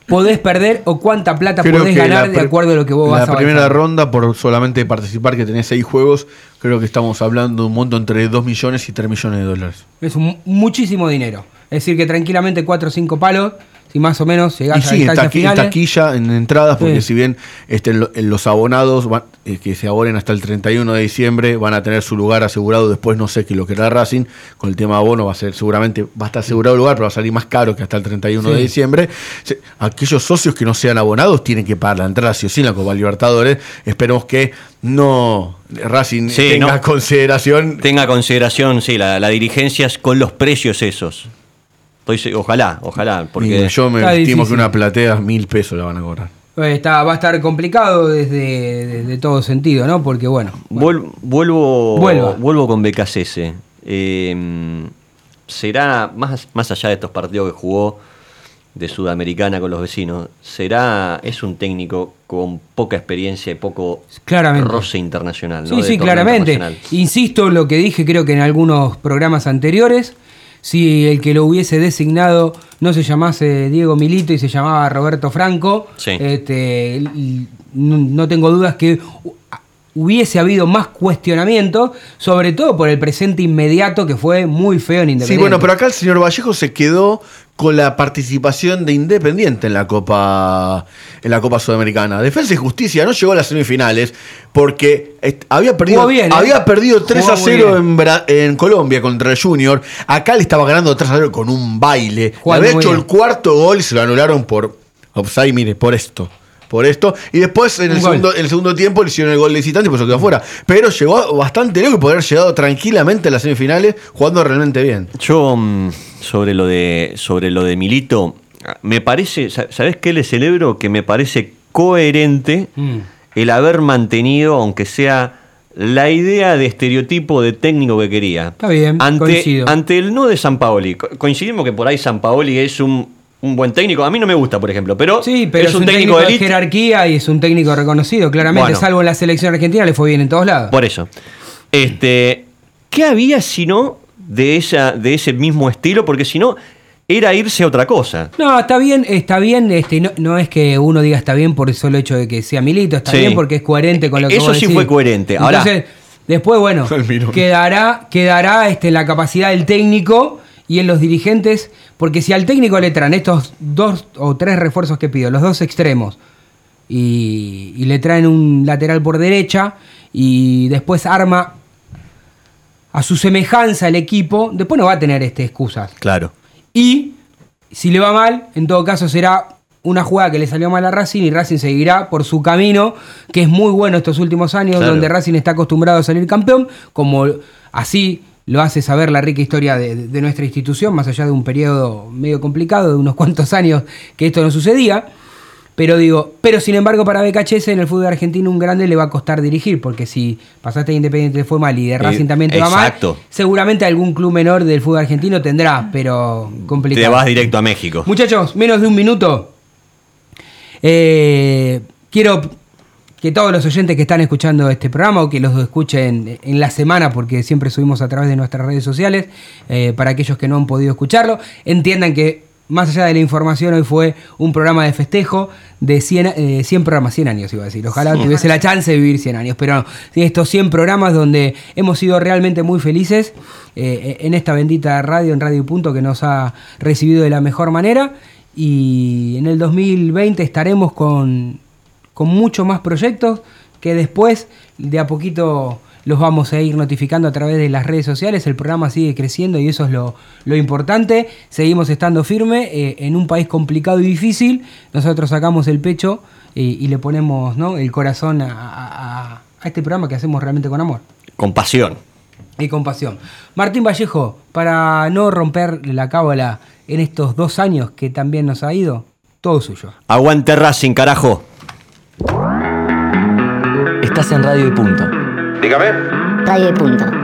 podés perder o cuánta plata Creo podés ganar la de acuerdo a lo que vos La vas primera avanzando? ronda, por solamente participar, que tenés seis juegos, creo que estamos hablando de un monto entre 2 millones y 3 millones de dólares. Es un- muchísimo dinero. Es decir, que tranquilamente 4 o 5 palos, si más o menos llegás Y a sí, en, taqui- en finales. taquilla, en entradas, porque Sí. si bien este, en los abonados van- eh, que se abonen hasta el 31 de diciembre van a tener su lugar asegurado, después no sé qué lo que era Racing, con el tema abono va a ser seguramente, va a estar asegurado el lugar, pero va a salir más caro que hasta el 31 de Sí. diciembre. Se- Aquellos socios que no sean abonados tienen que pagar la entrada, sí o sí, en la Copa Libertadores. Esperemos que no Racing Sí, tenga no. consideración Tenga consideración, sí, la, la dirigencia es con los precios esos. Estoy ojalá, ojalá, porque Y yo me Está estimo difícil. que una platea mil pesos la van a cobrar. Eh, Está, va a estar complicado desde, desde todo sentido, ¿no? Porque bueno. Vuel- vuelvo, Vuelva. vuelvo con BKCS. Eh, será, más, más allá de estos partidos que jugó de Sudamericana con los vecinos, será, es un técnico con poca experiencia y poco Claramente. roce internacional. ¿no? Sí, De sí, claramente. internacional. Insisto lo que dije creo que en algunos programas anteriores. Si el que lo hubiese designado no se llamase Diego Milito y se llamaba Roberto Franco, Sí. este, no, no tengo dudas que hu- hubiese habido más cuestionamiento, sobre todo por el presente inmediato que fue muy feo en Sí, Independiente. bueno, pero acá el señor Vallejo se quedó con la participación de Independiente en la Copa en la Copa Sudamericana. Defensa y Justicia no llegó a las semifinales porque había perdido bien, ¿eh? había perdido 3 Jugó a muy 0 bien. en, Bra- en Colombia contra el Junior. Acá le estaba ganando 3 a 0 con un baile. Jugando había hecho bien. el cuarto gol y se lo anularon por offside, mire, por esto. Por esto. Y después en el, segundo, en el segundo tiempo le hicieron el gol de visitante y por eso quedó afuera. Pero llegó bastante lejos y poder haber llegado tranquilamente a las semifinales jugando realmente bien. Yo, mm, sobre lo de, sobre lo de Milito, me parece, sa- ¿sabes qué le celebro? Que me parece coherente Mm. el haber mantenido, aunque sea la idea de estereotipo de técnico que quería. Está bien, ante, coincido. ante el no de San Paoli. Co- Coincidimos que por ahí San Paoli es un, un buen técnico. A mí no me gusta, por ejemplo, pero, Sí, pero es un técnico, de jerarquía y es un técnico reconocido, claramente, Bueno. salvo en la selección argentina, le fue bien en todos lados. Por eso. Este, ¿Qué había si no de, esa, de ese mismo estilo? Porque si no, era irse a otra cosa. No, está bien, está bien, este, no, no es que uno diga está bien por el solo hecho de que sea Milito, está Sí. bien porque es coherente con lo que Eso vos sí decís. fue coherente. Ahora- Entonces, después, bueno, quedará, quedará este, en la capacidad del técnico y en los dirigentes, porque si al técnico le traen estos dos o tres refuerzos que pido, los dos extremos, y, y le traen un lateral por derecha, y después arma a su semejanza el equipo, después no va a tener este, excusas. Claro. Y si le va mal, en todo caso será una jugada que le salió mal a Racing y Racing seguirá por su camino, que es muy bueno estos últimos años, Claro. donde Racing está acostumbrado a salir campeón, como así lo hace saber la rica historia de, de nuestra institución, más allá de un periodo medio complicado, de unos cuantos años que esto no sucedía. Pero digo, pero sin embargo para BKHS en el fútbol argentino un grande le va a costar dirigir, porque si pasaste a Independiente te fue mal y de Racing Eh, también te va mal, seguramente algún club menor del fútbol argentino tendrá, pero complicado. Te vas directo a México. Muchachos, menos de un minuto. Eh, quiero que todos los oyentes que están escuchando este programa o que los escuchen en la semana, porque siempre subimos a través de nuestras redes sociales, eh, para aquellos que no han podido escucharlo, entiendan que más allá de la información, hoy fue un programa de festejo de 100, eh, 100 programas, 100 años iba a decir. Ojalá Sí. tuviese la chance de vivir 100 años, pero no. Estos 100 programas donde hemos sido realmente muy felices eh, en esta bendita radio, en Radio Punto, que nos ha recibido de la mejor manera. Y en el 2020 estaremos con, con muchos más proyectos que después de a poquito los vamos a ir notificando a través de las redes sociales. El programa sigue creciendo y eso es lo, lo importante. Seguimos estando firme eh, en un país complicado y difícil. Nosotros sacamos el pecho eh, y le ponemos ¿no? el corazón a, a- a- a este programa que hacemos realmente con amor Con pasión. y con pasión. Martín Vallejo, para no romper la cábala en estos dos años que también nos ha ido, todo suyo. Aguante Racing, carajo. Estás en Radio y Punto. Dígame. Radio y punto.